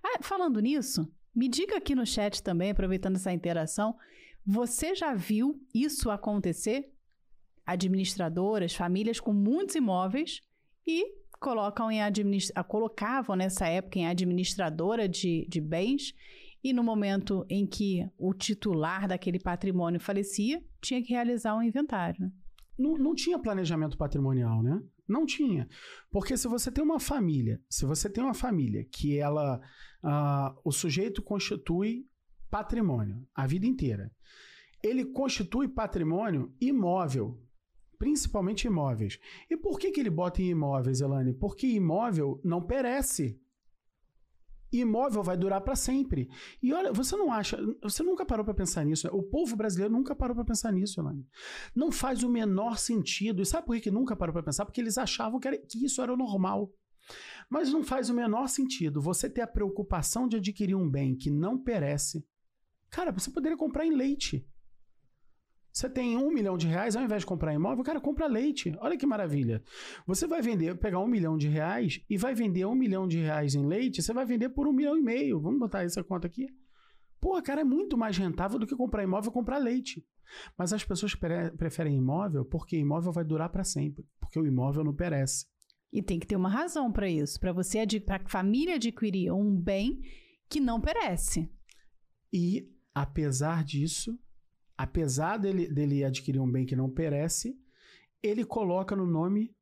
Ah, falando nisso, me diga aqui no chat também, aproveitando essa interação, você já viu isso acontecer? Administradoras, famílias com muitos imóveis e colocam em administra colocavam nessa época em administradora de, de bens e no momento em que o titular daquele patrimônio falecia, tinha que realizar um inventário. Não, não tinha planejamento patrimonial, né? Não tinha. Porque se você tem uma família, se você tem uma família que ela. Uh, o sujeito constitui patrimônio a vida inteira. Ele constitui patrimônio imóvel, principalmente imóveis. E por que, que ele bota em imóveis, Elane? Porque imóvel não perece imóvel vai durar para sempre. E olha, você não acha, você nunca parou para pensar nisso. Né? O povo brasileiro nunca parou para pensar nisso, Elaine. Não faz o menor sentido. E sabe por que nunca parou para pensar? Porque eles achavam que, era, que isso era o normal. Mas não faz o menor sentido você ter a preocupação de adquirir um bem que não perece. Cara, você poderia comprar em leite. Você tem um milhão de reais, ao invés de comprar imóvel, cara, compra leite. Olha que maravilha. Você vai vender, pegar um milhão de reais e vai vender um milhão de reais em leite, você vai vender por um milhão e meio. Vamos botar essa conta aqui. Pô, cara, é muito mais rentável do que comprar imóvel e comprar leite. Mas as pessoas pre preferem imóvel porque imóvel vai durar para sempre, porque o imóvel não perece. E tem que ter uma razão para isso, para você, para a família adquirir um bem que não perece. E apesar disso, apesar dele, dele adquirir um bem que não perece, ele coloca no nome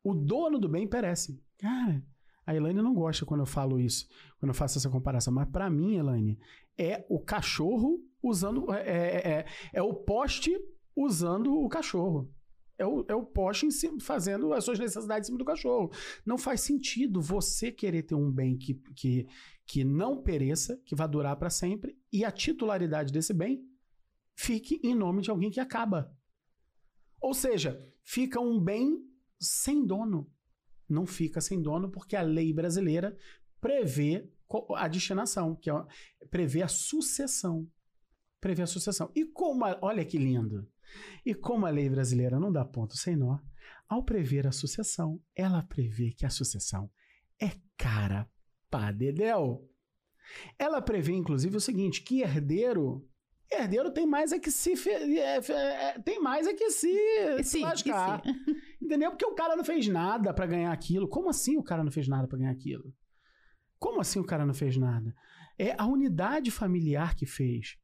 o dono do bem perece. Cara, a Elaine não gosta quando eu falo isso, quando eu faço essa comparação, mas para mim, Elaine, é o cachorro usando. É, é, é, é, o poste usando o cachorro. É o, é o poste em cima, fazendo as suas necessidades em cima do cachorro. Não faz sentido você querer ter um bem que, que, que não pereça, que vai durar para sempre, e a titularidade desse bem fique em nome de alguém que acaba. Ou seja, fica um bem sem dono. Não fica sem dono porque a lei brasileira prevê a destinação, que é, prevê a sucessão. Prevê a sucessão. E como, a, olha que lindo. E como a lei brasileira não dá ponto sem nó, ao prever a sucessão, ela prevê que a sucessão é cara para dedéu. Ela prevê, inclusive, o seguinte: que herdeiro herdeiro tem mais é que se. É, é, tem mais é que se, sim, se lascar. Entendeu? Porque o cara não fez nada para ganhar aquilo. Como assim o cara não fez nada para ganhar aquilo? Como assim o cara não fez nada? É a unidade familiar que fez.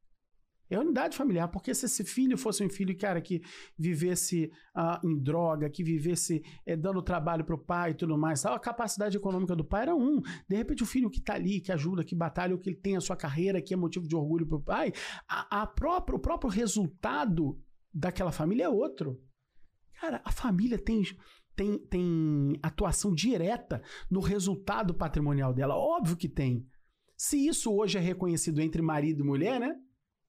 É unidade familiar, porque se esse filho fosse um filho, cara, que vivesse uh, em droga, que vivesse eh, dando trabalho pro pai e tudo mais, a capacidade econômica do pai era um. De repente, o filho que tá ali, que ajuda, que batalha, que tem a sua carreira, que é motivo de orgulho pro pai, a, a própria, o próprio resultado daquela família é outro. Cara, a família tem, tem, tem atuação direta no resultado patrimonial dela. Óbvio que tem. Se isso hoje é reconhecido entre marido e mulher, né?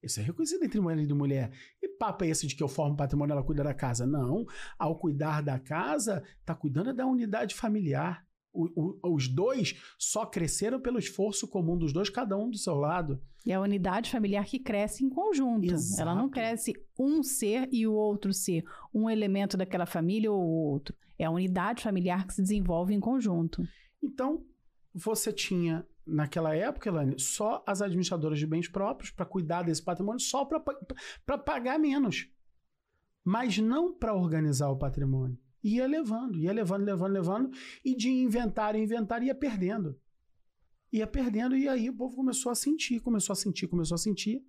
Isso é reconhecido entre marido e mulher. E papo é esse de que eu formo patrimônio ela cuida da casa? Não. Ao cuidar da casa, está cuidando da unidade familiar. O, o, os dois só cresceram pelo esforço comum dos dois, cada um do seu lado. E a unidade familiar que cresce em conjunto. Exato. Ela não cresce um ser e o outro ser, um elemento daquela família ou outro. É a unidade familiar que se desenvolve em conjunto. Então, você tinha naquela época, Elane, só as administradoras de bens próprios para cuidar desse patrimônio, só para pagar menos. Mas não para organizar o patrimônio. Ia levando, ia levando, levando, levando, e de inventário em inventário ia perdendo. ia perdendo, e aí o povo começou a sentir, começou a sentir, começou a sentir.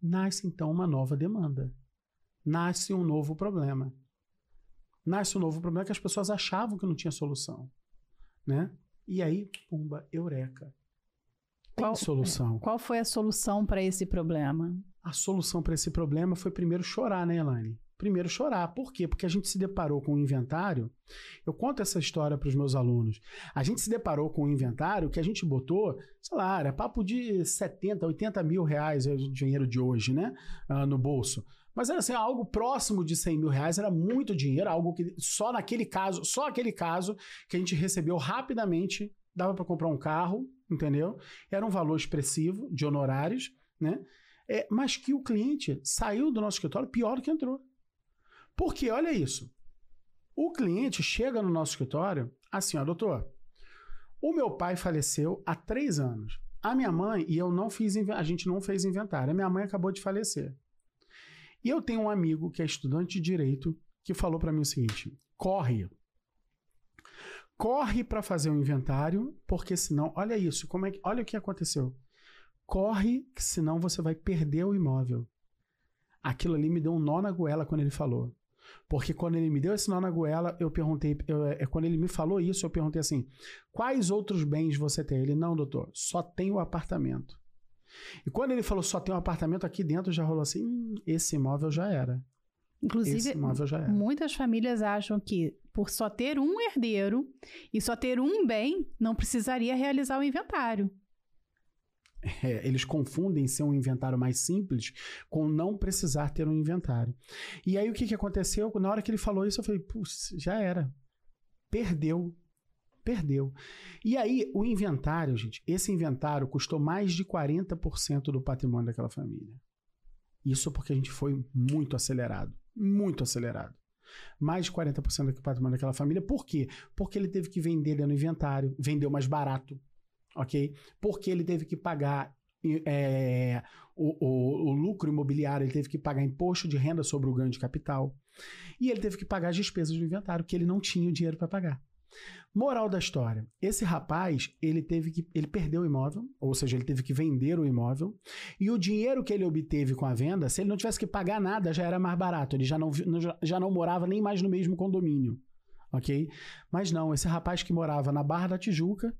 Nasce então uma nova demanda. Nasce um novo problema. Nasce um novo problema que as pessoas achavam que não tinha solução. Né? E aí, pumba, eureka. Tem Qual- solução. Qual foi a solução para esse problema? A solução para esse problema foi primeiro chorar, né, Elaine? Primeiro chorar. Por quê? Porque a gente se deparou com um inventário. Eu conto essa história para os meus alunos. A gente se deparou com um inventário que a gente botou, sei lá, era papo de 70, 80 mil reais, é o dinheiro de hoje, né? Ah, no bolso. Mas era assim, algo próximo de 100 mil reais, era muito dinheiro, algo que só naquele caso, só aquele caso que a gente recebeu rapidamente, dava para comprar um carro, entendeu? Era um valor expressivo de honorários, né? É, mas que o cliente saiu do nosso escritório pior do que entrou. Porque, olha isso. O cliente chega no nosso escritório assim, ó, doutor, o meu pai faleceu há três anos. A minha mãe, e eu não fiz, a gente não fez inventário, a minha mãe acabou de falecer. E eu tenho um amigo que é estudante de direito que falou para mim o seguinte: corre. Corre para fazer o inventário, porque senão, olha isso, como é que, olha o que aconteceu. Corre, que senão você vai perder o imóvel. Aquilo ali me deu um nó na goela quando ele falou. Porque quando ele me deu esse nó na goela, eu perguntei, eu, é, quando ele me falou isso, eu perguntei assim: quais outros bens você tem? Ele, não, doutor, só tem o apartamento. E quando ele falou só tem um apartamento aqui dentro, já rolou assim: hum, esse imóvel já era. Inclusive, muitas famílias acham que por só ter um herdeiro e só ter um bem, não precisaria realizar o inventário. É, eles confundem ser um inventário mais simples com não precisar ter um inventário. E aí o que, que aconteceu? Na hora que ele falou isso, eu falei, putz, já era. Perdeu. Perdeu. E aí, o inventário, gente, esse inventário custou mais de 40% do patrimônio daquela família. Isso porque a gente foi muito acelerado. Muito acelerado. Mais de 40% do patrimônio daquela família. Por quê? Porque ele teve que vender no inventário, vendeu mais barato ok? Porque ele teve que pagar é, o, o, o, lucro imobiliário, ele teve que pagar imposto de renda sobre o ganho de capital. E ele teve que pagar as despesas do inventário, que ele não tinha o dinheiro para pagar. Moral da história: esse rapaz ele teve que ele perdeu o imóvel, ou seja, ele teve que vender o imóvel e o dinheiro que ele obteve com a venda, se ele não tivesse que pagar nada, já era mais barato. Ele já não, já não morava nem mais no mesmo condomínio, ok? Mas não, esse rapaz que morava na Barra da Tijuca,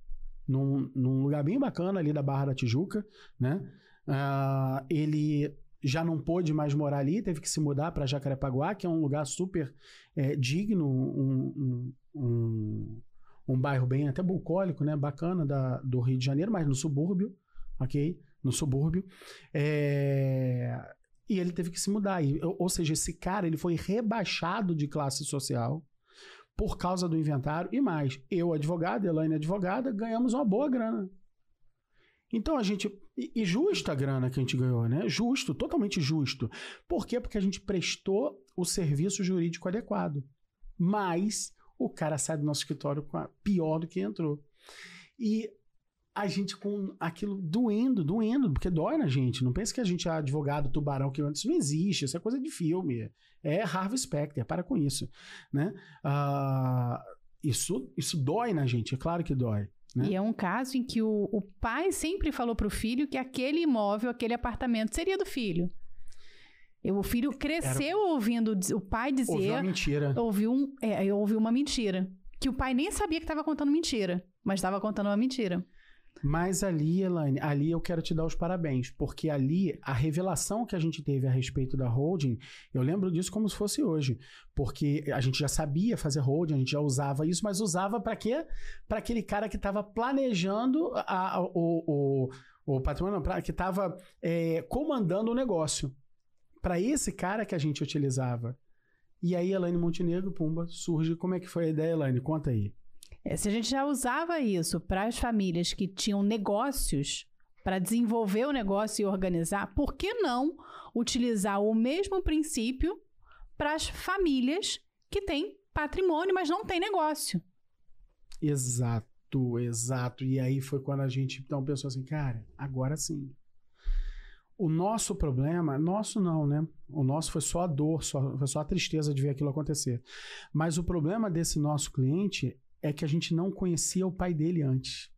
num, num, lugar bem bacana ali da Barra da Tijuca, né? Uh, ele já não pôde mais morar ali, teve que se mudar para Jacarepaguá, que é um lugar super é, digno, um, um, um, um, bairro bem até bucólico, né? Bacana da, do Rio de Janeiro, mas no subúrbio, ok? No subúrbio. É... E ele teve que se mudar. E, ou seja, esse cara ele foi rebaixado de classe social por causa do inventário e mais. Eu, advogado, Elaine, advogada, ganhamos uma boa grana. Então a gente. E, justa a grana que a gente ganhou, né? Justo, totalmente justo. Por quê? Porque a gente prestou o serviço jurídico adequado. Mas o cara sai do nosso escritório com a, pior do que entrou. E a gente com aquilo doendo, doendo, porque dói na gente. Não pense que a gente é advogado tubarão, que isso não existe, isso é coisa de filme. É Harvey Specter, para com isso. Né? Uh, isso, isso dói na gente, é claro que dói. Né? E é um caso em que o, o pai sempre falou para o filho que aquele imóvel, aquele apartamento seria do filho. E o filho cresceu Era... ouvindo o pai dizer. Ouviu uma mentira. Ouviu, um, é, ouviu uma mentira. Que o pai nem sabia que estava contando mentira, mas estava contando uma mentira. Mas ali, Elaine, ali eu quero te dar os parabéns, porque ali a revelação que a gente teve a respeito da holding, eu lembro disso como se fosse hoje, porque a gente já sabia fazer holding, a gente já usava isso, mas usava para quê? Para aquele cara que estava planejando a, a, o, o, o patrimônio, que estava é, comandando o negócio. Para esse cara que a gente utilizava. E aí, Elaine Montenegro, pumba, surge. Como é que foi a ideia, Elaine? Conta aí. É, se a gente já usava isso para as famílias que tinham negócios, para desenvolver o negócio e organizar, por que não utilizar o mesmo princípio para as famílias que têm patrimônio, mas não têm negócio? Exato, exato. E aí foi quando a gente então pensou assim, cara, agora sim. O nosso problema, nosso não, né? O nosso foi só a dor, só, foi só a tristeza de ver aquilo acontecer. Mas o problema desse nosso cliente é que a gente não conhecia o pai dele antes.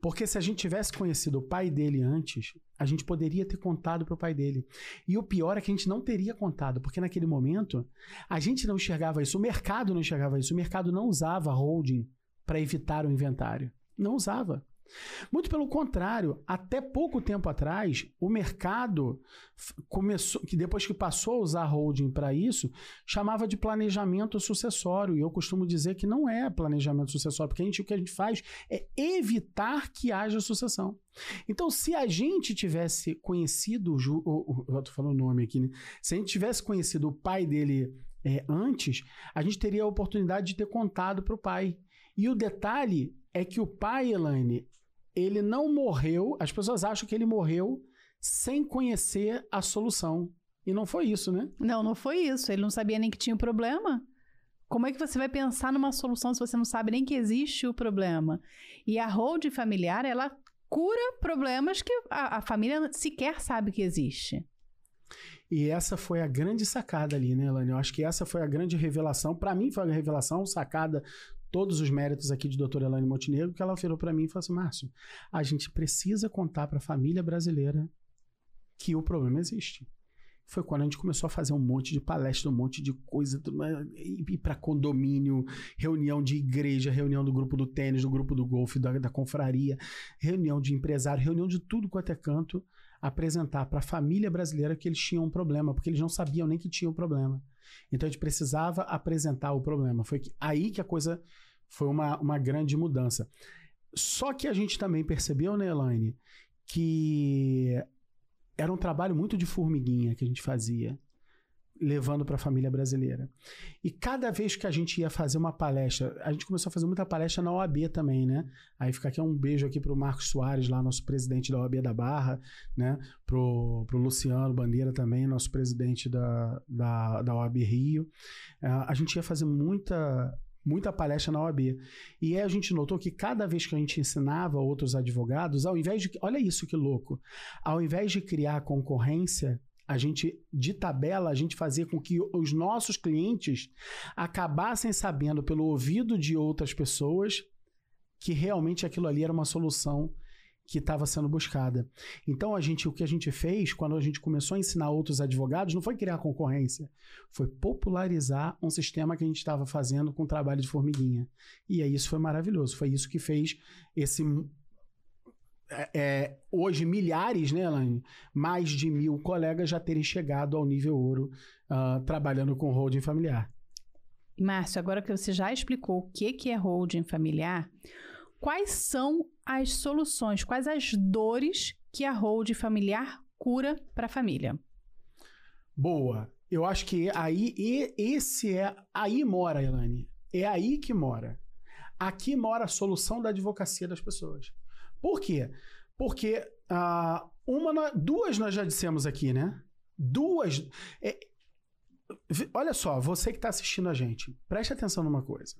Porque se a gente tivesse conhecido o pai dele antes, a gente poderia ter contado para o pai dele. E o pior é que a gente não teria contado, porque naquele momento a gente não enxergava isso, o mercado não enxergava isso, o mercado não usava holding para evitar o inventário. Não usava. Muito pelo contrário, até pouco tempo atrás, o mercado começou, que depois que passou a usar holding para isso, chamava de planejamento sucessório. E eu costumo dizer que não é planejamento sucessório, porque a gente, o que a gente faz é evitar que haja sucessão. Então, se a gente tivesse conhecido, o, eu estou falando o nome aqui, né? Se a gente tivesse conhecido o pai dele é, antes, a gente teria a oportunidade de ter contado para o pai. E o detalhe é que o pai, Elaine, ele não morreu, as pessoas acham que ele morreu sem conhecer a solução. E não foi isso, né? Não, não foi isso. Ele não sabia nem que tinha o um problema. Como é que você vai pensar numa solução se você não sabe nem que existe o problema? E a hold familiar, ela cura problemas que a, a família sequer sabe que existe. E essa foi a grande sacada ali, né, Elane? Eu acho que essa foi a grande revelação. Para mim, foi a revelação, sacada todos os méritos aqui de doutora Elaine Montenegro, que ela virou para mim e falou assim: Márcio, a gente precisa contar para a família brasileira que o problema existe. Foi quando a gente começou a fazer um monte de palestra, um monte de coisa, ir para condomínio, reunião de igreja, reunião do grupo do tênis, do grupo do golfe, da, da confraria, reunião de empresário, reunião de tudo quanto é canto, apresentar para a família brasileira que eles tinham um problema, porque eles não sabiam nem que tinham um problema. Então a gente precisava apresentar o problema. Foi aí que a coisa foi uma, uma grande mudança. Só que a gente também percebeu, né, Elaine, que era um trabalho muito de formiguinha que a gente fazia levando para a família brasileira. E cada vez que a gente ia fazer uma palestra, a gente começou a fazer muita palestra na OAB também, né? Aí fica aqui um beijo aqui para o Marcos Soares, lá nosso presidente da OAB da Barra, né? Pro, pro Luciano Bandeira também, nosso presidente da, da, da OAB Rio. Uh, a gente ia fazer muita muita palestra na OAB. E aí a gente notou que cada vez que a gente ensinava outros advogados, ao invés de. Olha isso que louco! Ao invés de criar concorrência, a gente, de tabela, a gente fazia com que os nossos clientes acabassem sabendo pelo ouvido de outras pessoas que realmente aquilo ali era uma solução que estava sendo buscada. Então a gente, o que a gente fez quando a gente começou a ensinar outros advogados não foi criar concorrência, foi popularizar um sistema que a gente estava fazendo com trabalho de formiguinha. E aí isso foi maravilhoso. Foi isso que fez esse é, é, hoje milhares, né, Elaine? Mais de mil colegas já terem chegado ao nível ouro uh, trabalhando com holding familiar. Márcio, agora que você já explicou o que, que é holding familiar, quais são as soluções, quais as dores que a holding familiar cura para a família? Boa. Eu acho que aí esse é aí mora, Elaine. É aí que mora. Aqui mora a solução da advocacia das pessoas. Por quê? Porque uh, uma, duas nós já dissemos aqui, né? Duas. É, olha só, você que está assistindo a gente, preste atenção numa coisa.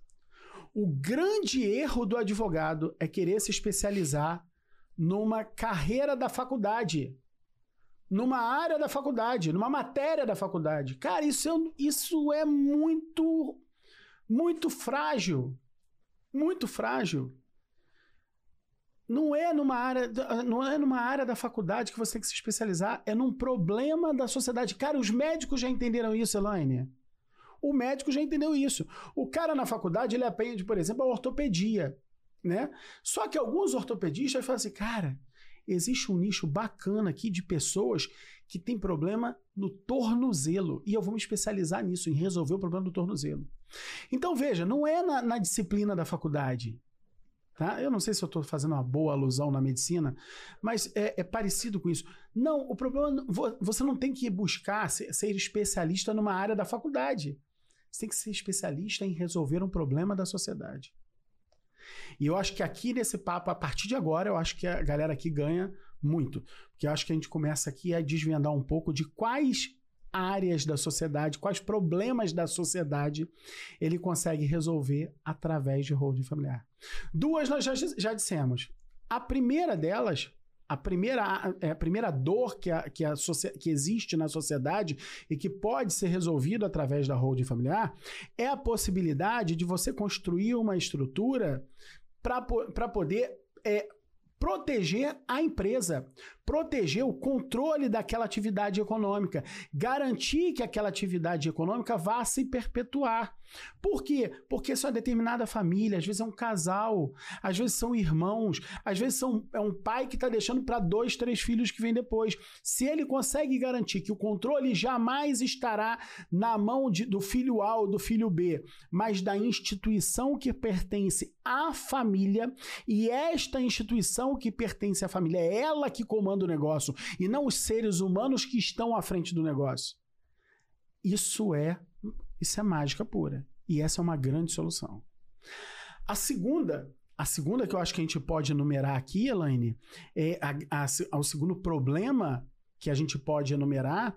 O grande erro do advogado é querer se especializar numa carreira da faculdade, numa área da faculdade, numa matéria da faculdade. Cara, isso é, isso é muito, muito frágil. Muito frágil. Não é numa área, não é numa área da faculdade que você tem que se especializar, é num problema da sociedade. Cara, os médicos já entenderam isso, Elaine. O médico já entendeu isso. O cara na faculdade, ele aprende, por exemplo, a ortopedia, né? Só que alguns ortopedistas falam assim, cara, existe um nicho bacana aqui de pessoas que tem problema no tornozelo. E eu vou me especializar nisso, em resolver o problema do tornozelo. Então, veja, não é na, na disciplina da faculdade. Tá? Eu não sei se eu estou fazendo uma boa alusão na medicina, mas é, é, parecido com isso. Não, o problema. Você não tem que buscar ser, ser especialista numa área da faculdade. Você tem que ser especialista em resolver um problema da sociedade. E eu acho que aqui nesse papo, a partir de agora, eu acho que a galera aqui ganha muito. Porque eu acho que a gente começa aqui a desvendar um pouco de quais áreas da sociedade, quais problemas da sociedade ele consegue resolver através de holding familiar. Duas nós já, já dissemos. A primeira delas, a primeira, é, a primeira dor que, a, que, a, que existe na sociedade e que pode ser resolvido através da holding familiar é a possibilidade de você construir uma estrutura para poder é, proteger a empresa, proteger o controle daquela atividade econômica, garantir que aquela atividade econômica vá se perpetuar. Por quê? Porque uma determinada família, às vezes é um casal, às vezes são irmãos, às vezes são, é um pai que está deixando para dois, três filhos que vêm depois. Se ele consegue garantir que o controle jamais estará na mão de, do filho A ou do filho B, mas da instituição que pertence à família, e esta instituição que pertence à família é ela que comanda o negócio e não os seres humanos que estão à frente do negócio. Isso é isso é mágica pura. E essa é uma grande solução. A segunda, a segunda que eu acho que a gente pode enumerar aqui, Elaine, é a, a, o segundo problema que a gente pode enumerar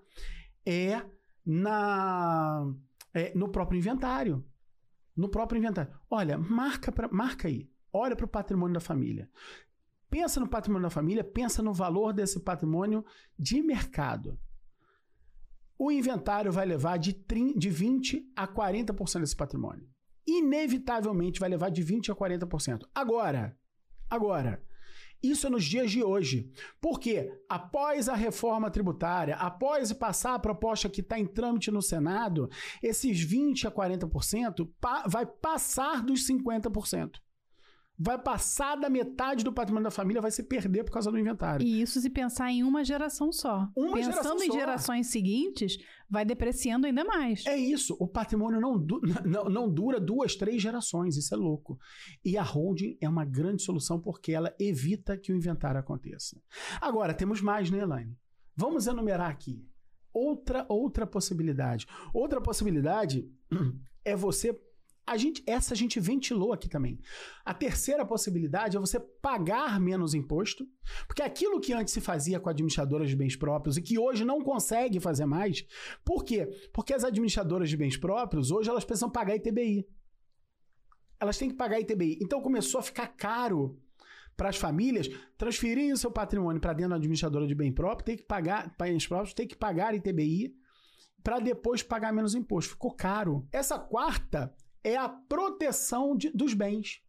é na é, no próprio inventário. No próprio inventário. Olha, marca, pra, marca aí. Olha para o patrimônio da família. Pensa no patrimônio da família, pensa no valor desse patrimônio de mercado o inventário vai levar de, 30, de 20% a 40% desse patrimônio. Inevitavelmente vai levar de 20% a 40%. Agora, agora, isso é nos dias de hoje. Porque após a reforma tributária, após passar a proposta que está em trâmite no Senado, esses 20% a 40% pa vai passar dos 50% vai passar da metade do patrimônio da família, vai se perder por causa do inventário. E isso se pensar em uma geração só. Uma Pensando geração em só. gerações seguintes, vai depreciando ainda mais. É isso. O patrimônio não, du não, não dura duas, três gerações. Isso é louco. E a holding é uma grande solução porque ela evita que o inventário aconteça. Agora, temos mais, né, Elaine? Vamos enumerar aqui. Outra, outra possibilidade. Outra possibilidade é você a gente, essa a gente ventilou aqui também. A terceira possibilidade é você pagar menos imposto, porque aquilo que antes se fazia com administradoras de bens próprios e que hoje não consegue fazer mais, por quê? Porque as administradoras de bens próprios, hoje elas precisam pagar ITBI. Elas têm que pagar ITBI. Então começou a ficar caro para as famílias transferirem o seu patrimônio para dentro da administradora de bem próprio, tem que pagar bens próprios, tem que pagar ITBI para depois pagar menos imposto. Ficou caro. Essa quarta é a proteção de, dos bens.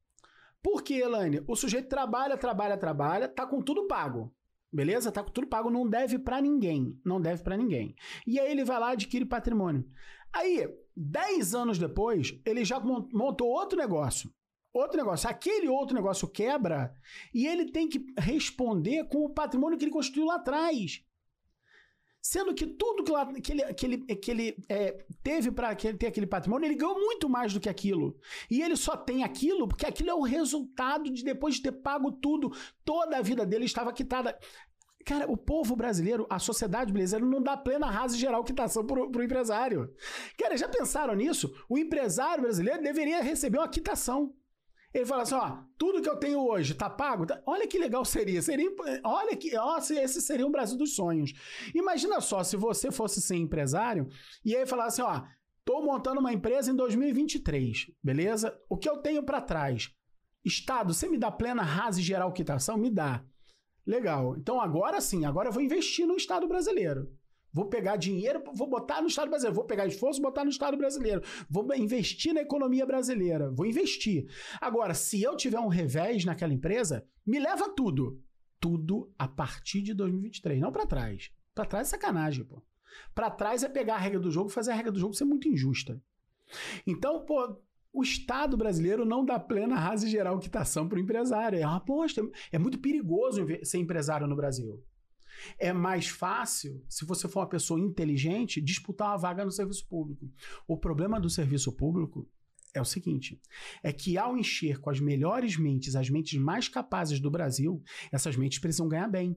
Por quê, Elaine? O sujeito trabalha, trabalha, trabalha, tá com tudo pago. Beleza? Tá com tudo pago, não deve para ninguém. Não deve para ninguém. E aí ele vai lá adquire patrimônio. Aí, 10 anos depois, ele já montou outro negócio. Outro negócio. Aquele outro negócio quebra e ele tem que responder com o patrimônio que ele construiu lá atrás. Sendo que tudo que, lá, que ele, que ele, que ele é, teve para ter aquele patrimônio, ele ganhou muito mais do que aquilo. E ele só tem aquilo porque aquilo é o resultado de depois de ter pago tudo, toda a vida dele estava quitada. Cara, o povo brasileiro, a sociedade brasileira não dá plena rasa geral quitação pro, pro empresário. Cara, já pensaram nisso? O empresário brasileiro deveria receber uma quitação. Ele fala assim: ó, tudo que eu tenho hoje tá pago. Tá... Olha que legal seria. seria olha que. Ó, esse seria um Brasil dos sonhos. Imagina só se você fosse ser empresário e aí falasse: ó, tô montando uma empresa em 2023, beleza? O que eu tenho para trás? Estado, você me dá plena, rasa e geral quitação? Me dá. Legal. Então agora sim, agora eu vou investir no Estado brasileiro. Vou pegar dinheiro, vou botar no Estado brasileiro. Vou pegar esforço, botar no Estado brasileiro. Vou investir na economia brasileira. Vou investir. Agora, se eu tiver um revés naquela empresa, me leva tudo. Tudo a partir de 2023, não para trás. Para trás é sacanagem, pô. Para trás é pegar a regra do jogo fazer a regra do jogo ser muito injusta. Então, pô, o Estado brasileiro não dá plena rasa geral quitação para o empresário. É uma aposta. É muito perigoso ser empresário no Brasil. É mais fácil, se você for uma pessoa inteligente, disputar uma vaga no serviço público. O problema do serviço público é o seguinte: é que ao encher com as melhores mentes, as mentes mais capazes do Brasil, essas mentes precisam ganhar bem.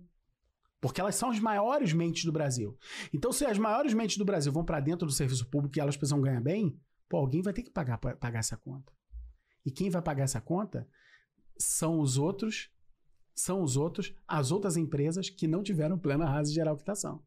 Porque elas são as maiores mentes do Brasil. Então, se as maiores mentes do Brasil vão para dentro do serviço público e elas precisam ganhar bem, pô, alguém vai ter que pagar, pagar essa conta. E quem vai pagar essa conta são os outros são os outros, as outras empresas que não tiveram plena rasa geral quitação.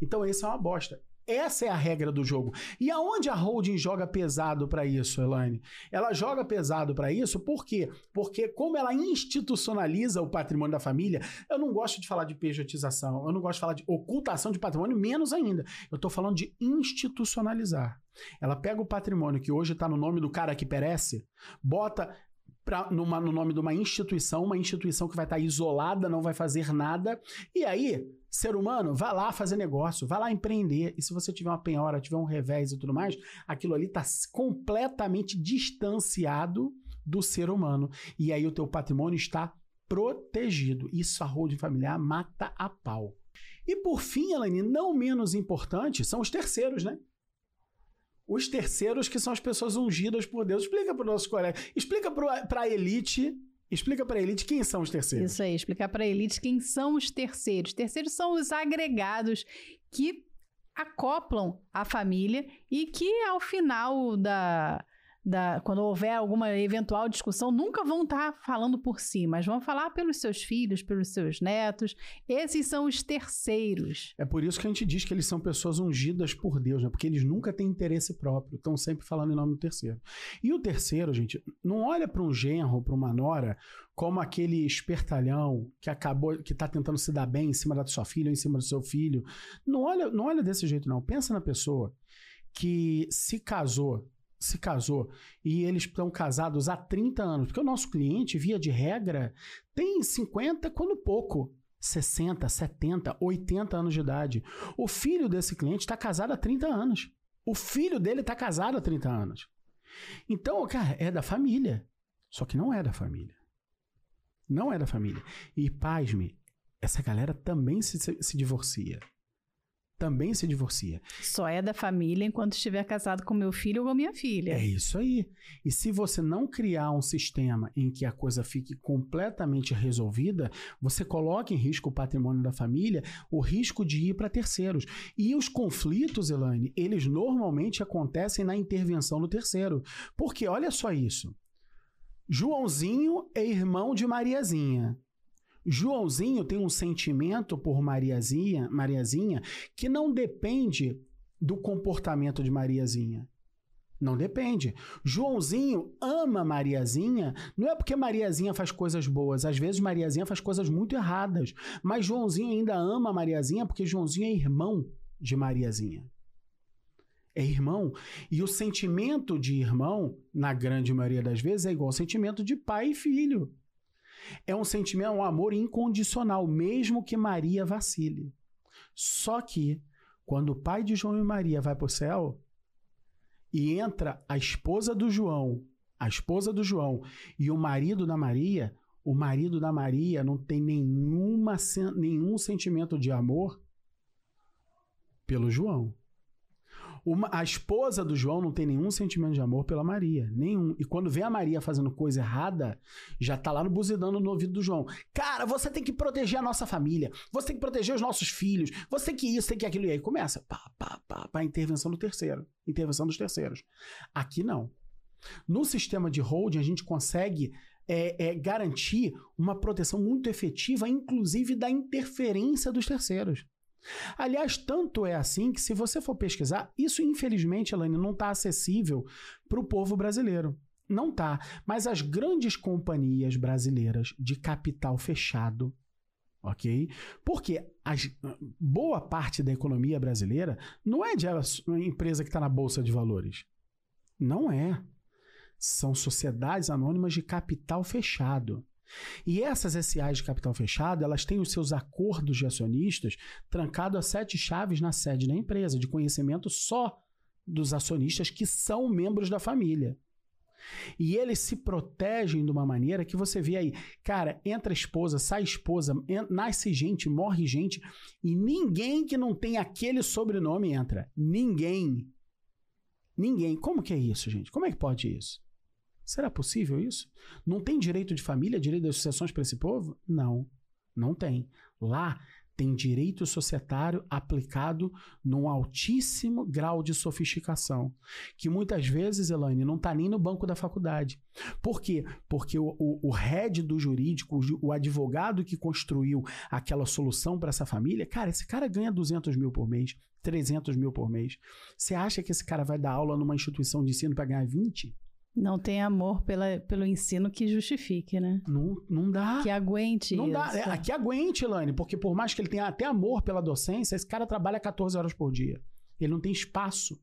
Então, esse é uma bosta. Essa é a regra do jogo. E aonde a holding joga pesado para isso, Elaine? Ela joga pesado para isso por quê? Porque como ela institucionaliza o patrimônio da família, eu não gosto de falar de pejotização, eu não gosto de falar de ocultação de patrimônio, menos ainda. Eu estou falando de institucionalizar. Ela pega o patrimônio que hoje está no nome do cara que perece, bota pra, numa, no nome de uma instituição, uma instituição que vai estar isolada, não vai fazer nada. E aí, ser humano, vá lá fazer negócio, vá lá empreender. E se você tiver uma penhora, tiver um revés e tudo mais, aquilo ali está completamente distanciado do ser humano. E aí o teu patrimônio está protegido. Isso a holding familiar mata a pau. E por fim, Elaine, não menos importante, são os terceiros, né? Os terceiros que são as pessoas ungidas por Deus. Explica para o nosso colega, explica para a elite, explica para a elite quem são os terceiros. Isso aí, explicar para a elite quem são os terceiros. Terceiros são os agregados que acoplam a família e que ao final da da, quando houver alguma eventual discussão, nunca vão estar tá falando por si, mas vão falar pelos seus filhos, pelos seus netos. Esses são os terceiros. É por isso que a gente diz que eles são pessoas ungidas por Deus, né? Porque eles nunca têm interesse próprio, estão sempre falando em nome do terceiro. E o terceiro, gente, não olha para um genro, para uma nora, como aquele espertalhão que acabou, que está tentando se dar bem em cima da sua filha, em cima do seu filho. Não olha, não olha desse jeito, não. Pensa na pessoa que se casou se casou e eles estão casados há 30 anos, porque o nosso cliente, via de regra, tem 50 quando pouco. 60, 70, 80 anos de idade. O filho desse cliente está casado há 30 anos. O filho dele está casado há 30 anos. Então, cara, é da família. Só que não é da família. Não é da família. E, pasme, essa galera também se, se divorcia também se divorcia. Só é da família enquanto estiver casado com meu filho ou com minha filha. É isso aí. E se você não criar um sistema em que a coisa fique completamente resolvida, você coloca em risco o patrimônio da família, o risco de ir para terceiros. E os conflitos, Elaine, eles normalmente acontecem na intervenção do terceiro. Porque olha só isso. Joãozinho é irmão de Mariazinha. Joãozinho tem um sentimento por Mariazinha, Mariazinha que não depende do comportamento de Mariazinha. Não depende. Joãozinho ama Mariazinha, não é porque Mariazinha faz coisas boas, às vezes Mariazinha faz coisas muito erradas, mas Joãozinho ainda ama Mariazinha porque Joãozinho é irmão de Mariazinha. É irmão. E o sentimento de irmão, na grande maioria das vezes, é igual ao sentimento de pai e filho. É um sentimento, um amor incondicional, mesmo que Maria vacile. Só que, quando o pai de João e Maria vai para o céu e entra a esposa do João, a esposa do João e o marido da Maria, o marido da Maria não tem nenhuma, nenhum sentimento de amor pelo João. Uma, a esposa do João não tem nenhum sentimento de amor pela Maria. Nenhum. E quando vê a Maria fazendo coisa errada, já tá lá no buzidando no ouvido do João. Cara, você tem que proteger a nossa família. Você tem que proteger os nossos filhos. Você tem que isso, tem que aquilo. E aí começa. Pá, pá, pá, pá, intervenção do terceiro. Intervenção dos terceiros. Aqui não. No sistema de holding, a gente consegue é, é, garantir uma proteção muito efetiva, inclusive da interferência dos terceiros. Aliás, tanto é assim que, se você for pesquisar, isso infelizmente, Elaine, não está acessível para o povo brasileiro. Não tá. Mas as grandes companhias brasileiras de capital fechado, ok? Porque as, boa parte da economia brasileira não é de empresa que está na bolsa de valores. Não é. São sociedades anônimas de capital fechado. E essas SAs de capital fechado, elas têm os seus acordos de acionistas trancados a sete chaves na sede da empresa, de conhecimento só dos acionistas que são membros da família. E eles se protegem de uma maneira que você vê aí, cara, entra esposa, sai esposa, nasce gente, morre gente, e ninguém que não tem aquele sobrenome entra. Ninguém. Ninguém. Como que é isso, gente? Como é que pode isso? Será possível isso? Não tem direito de família, direito de associações para esse povo? Não, não tem. Lá tem direito societário aplicado num altíssimo grau de sofisticação, que muitas vezes, Elaine, não está nem no banco da faculdade. Por quê? Porque o, o, o head do jurídico, o, o advogado que construiu aquela solução para essa família, cara, esse cara ganha 200 mil por mês, 300 mil por mês. Você acha que esse cara vai dar aula numa instituição de ensino para ganhar 20? Não tem amor pela, pelo ensino que justifique, né? Não, não dá. Que aguente Não isso. dá. É, que aguente, Lani, porque por mais que ele tenha até amor pela docência, esse cara trabalha 14 horas por dia. Ele não tem espaço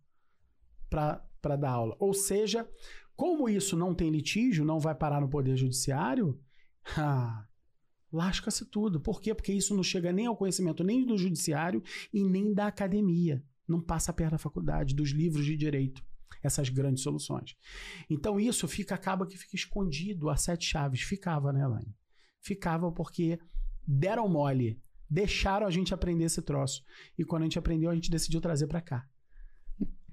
para dar aula. Ou seja, Como isso não tem litígio, não vai parar no Poder Judiciário, ah, lasca-se tudo. Por quê? Porque isso não chega nem ao conhecimento nem do Judiciário e nem da academia. Não passa perto da faculdade, dos livros de direito essas grandes soluções. Então isso fica acaba que fica escondido a sete chaves. Ficava, né, Elaine? Ficava porque deram mole, deixaram a gente aprender esse troço. E quando a gente aprendeu, a gente decidiu trazer para cá.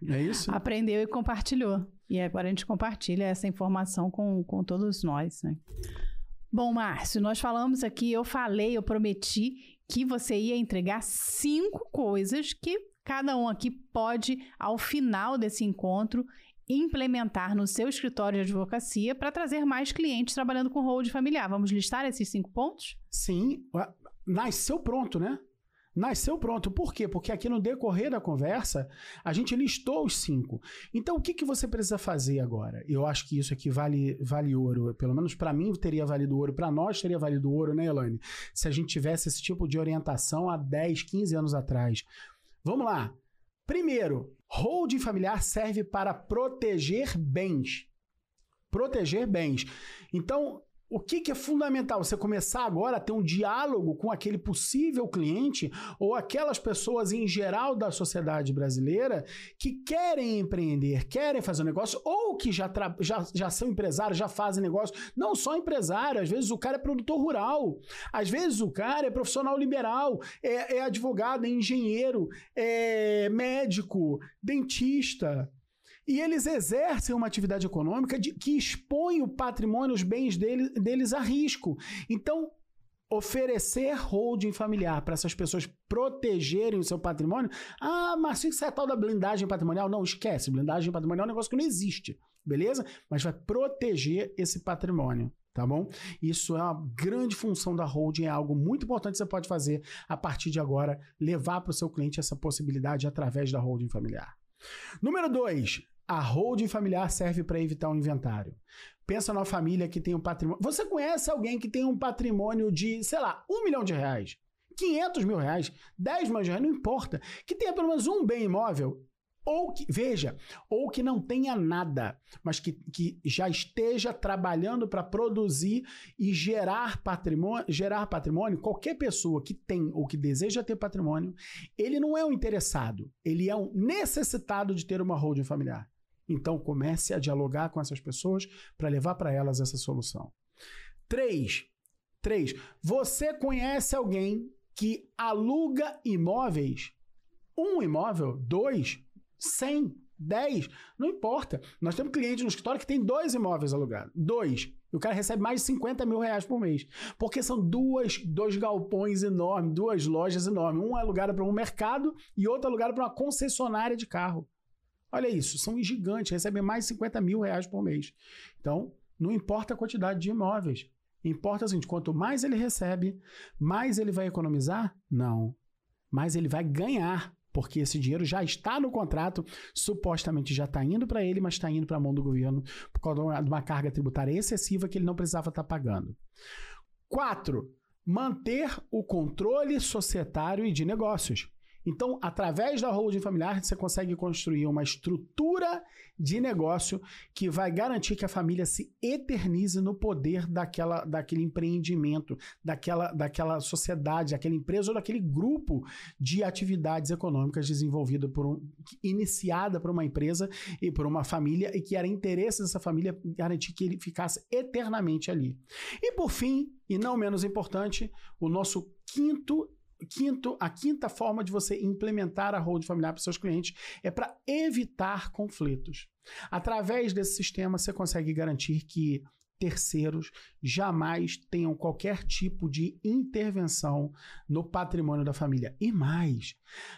É isso? Aprendeu e compartilhou. E agora a gente compartilha essa informação com, com todos nós, né? Bom, Márcio, nós falamos aqui, eu falei, eu prometi que você ia entregar cinco coisas que cada um aqui pode, ao final desse encontro, implementar no seu escritório de advocacia para trazer mais clientes trabalhando com hold familiar. Vamos listar esses cinco pontos? Sim, nasceu pronto, né? Nasceu pronto. Por quê? Porque aqui no decorrer da conversa, a gente listou os cinco. Então, o que, que você precisa fazer agora? Eu acho que isso aqui vale, vale ouro. Pelo menos para mim teria valido ouro. Para nós teria valido ouro, né, Elaine? Se a gente tivesse esse tipo de orientação há 10, 15 anos atrás. Vamos lá. Primeiro, holding familiar serve para proteger bens. Proteger bens. Então, o que, que, é fundamental? Você começar agora a ter um diálogo com aquele possível cliente ou aquelas pessoas em geral da sociedade brasileira que querem empreender, querem fazer um negócio ou que já, já, já são empresários, já fazem negócio. Não só empresário, às vezes o cara é produtor rural, às vezes o cara é profissional liberal, é, é advogado, é engenheiro, é médico, dentista. E eles exercem uma atividade econômica de, que expõe o patrimônio, os bens dele, deles a risco. Então, oferecer holding familiar para essas pessoas protegerem o seu patrimônio. Ah, mas isso é tal da blindagem patrimonial? Não, esquece. Blindagem patrimonial é um negócio que não existe, beleza? Mas vai proteger esse patrimônio. Tá bom? Isso é uma grande função da holding, é algo muito importante que você pode fazer a partir de agora, levar para o seu cliente essa possibilidade através da holding familiar. Número 2, a holding familiar serve para evitar o inventário. Pensa numa família que tem um patrimônio. Você conhece alguém que tem um patrimônio de, sei lá, um milhão de reais, 500 mil reais, 10 milhões de reais, não importa. Que tenha pelo menos um bem imóvel ou que, veja, ou que não tenha nada, mas que, que já esteja trabalhando para produzir e gerar patrimônio, gerar patrimônio, qualquer pessoa que tem ou que deseja ter patrimônio, ele não é um interessado, ele é um necessitado de ter uma holding familiar. Então comece a dialogar com essas pessoas para levar para elas essa solução. Três, três, você conhece alguém que aluga imóveis? Um imóvel, dois, 100, 10, não importa. Nós temos cliente no escritório que tem dois imóveis alugados. Dois. E o cara recebe mais de 50 mil reais por mês. Porque são duas, dois galpões enormes, duas lojas enormes. Um é alugado para um mercado e outro é alugado para uma concessionária de carro. Olha isso, são gigantes, recebem mais de 50 mil reais por mês. Então, não importa a quantidade de imóveis. Importa assim, quanto mais ele recebe, mais ele vai economizar? Não. Mais ele vai ganhar porque esse dinheiro já está no contrato, supostamente já está indo para ele, mas está indo para a mão do governo por causa de uma carga tributária excessiva que ele não precisava estar tá pagando. Quatro, manter o controle societário e de negócios. Então, através da holding familiar, você consegue construir uma estrutura de negócio que vai garantir que a família se eternize no poder daquela, daquele empreendimento, daquela, daquela sociedade, daquela empresa ou daquele grupo de atividades econômicas desenvolvida por um, iniciada por uma empresa e por uma família e que era interesse dessa família garantir que ele ficasse eternamente ali. E por fim, e não menos importante, o nosso quinto Quinto, a quinta forma de você implementar a hold familiar para seus clientes é para evitar conflitos. Através desse sistema, você consegue garantir que terceiros jamais tenham qualquer tipo de intervenção no patrimônio da família. E mais,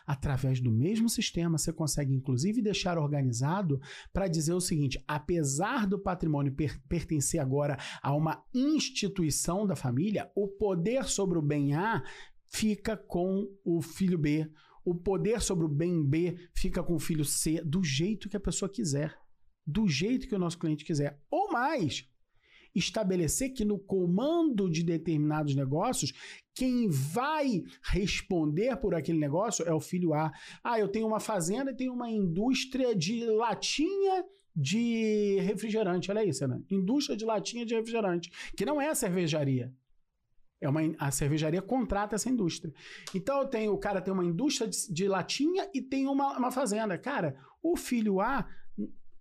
através do mesmo sistema, você consegue inclusive deixar organizado para dizer o seguinte: apesar do patrimônio per pertencer agora a uma instituição da família, o poder sobre o bem A fica com o filho B. O poder sobre o bem B fica com o filho C, do jeito que a pessoa quiser. Do jeito que o nosso cliente quiser. Ou mais, estabelecer que no comando de determinados negócios, quem vai responder por aquele negócio é o filho A. Ah, eu tenho uma fazenda e tenho uma indústria de latinha de refrigerante. Olha isso, né? Indústria de latinha de refrigerante, que não é cervejaria. É uma, a cervejaria contrata essa indústria. Então eu tenho, o cara tem uma indústria de, de latinha e tem uma, uma fazenda. Cara, o filho A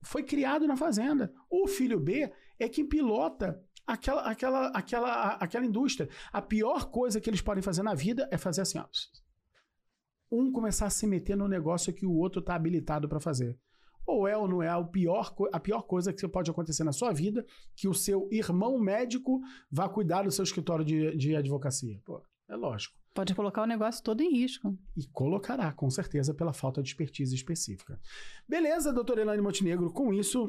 foi criado na fazenda. O filho B é quem pilota aquela, aquela, aquela, aquela indústria. A pior coisa que eles podem fazer na vida é fazer assim, ó, um começar a se meter no negócio que o outro está habilitado para fazer. Ou é ou não é a pior, a pior coisa que pode acontecer na sua vida que o seu irmão médico vá cuidar do seu escritório de, de advocacia. Pô, é lógico. Pode colocar o negócio todo em risco. E colocará, com certeza, pela falta de expertise específica. Beleza, doutora Elaine Montenegro, com isso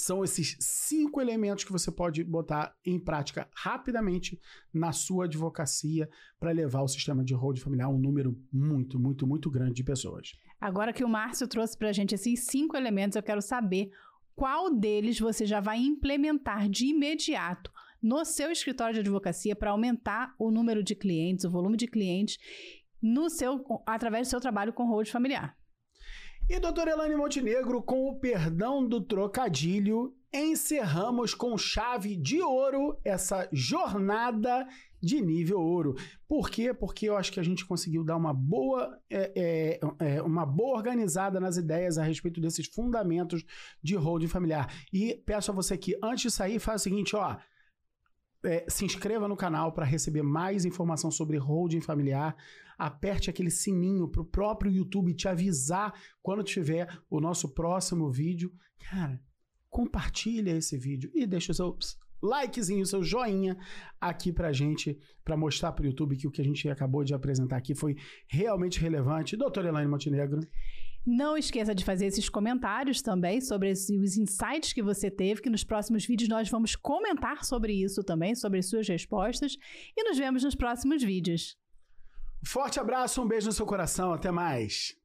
são esses cinco elementos que você pode botar em prática rapidamente na sua advocacia para levar o sistema de hold familiar a um número muito, muito, muito grande de pessoas. Agora que o Márcio trouxe para a gente esses cinco elementos, eu quero saber qual deles você já vai implementar de imediato no seu escritório de advocacia para aumentar o número de clientes, o volume de clientes no seu através do seu trabalho com hold familiar. E doutora Elaine Montenegro, com o perdão do trocadilho, encerramos com chave de ouro essa jornada de nível ouro. Por quê? Porque eu acho que a gente conseguiu dar uma boa, é, é, é, uma boa organizada nas ideias a respeito desses fundamentos de holding familiar. E peço a você que, antes de sair, faça o seguinte, ó. É, se inscreva no canal para receber mais informação sobre holding familiar aperte aquele sininho para o próprio YouTube te avisar quando tiver o nosso próximo vídeo. Cara, compartilha esse vídeo e deixa o seu likezinho, o seu joinha aqui pra gente, para mostrar para o YouTube que o que a gente acabou de apresentar aqui foi realmente relevante. Doutora Elaine Montenegro. Não esqueça de fazer esses comentários também sobre os insights que você teve, que nos próximos vídeos nós vamos comentar sobre isso também, sobre suas respostas. E nos vemos nos próximos vídeos. Forte abraço, um beijo no seu coração, até mais.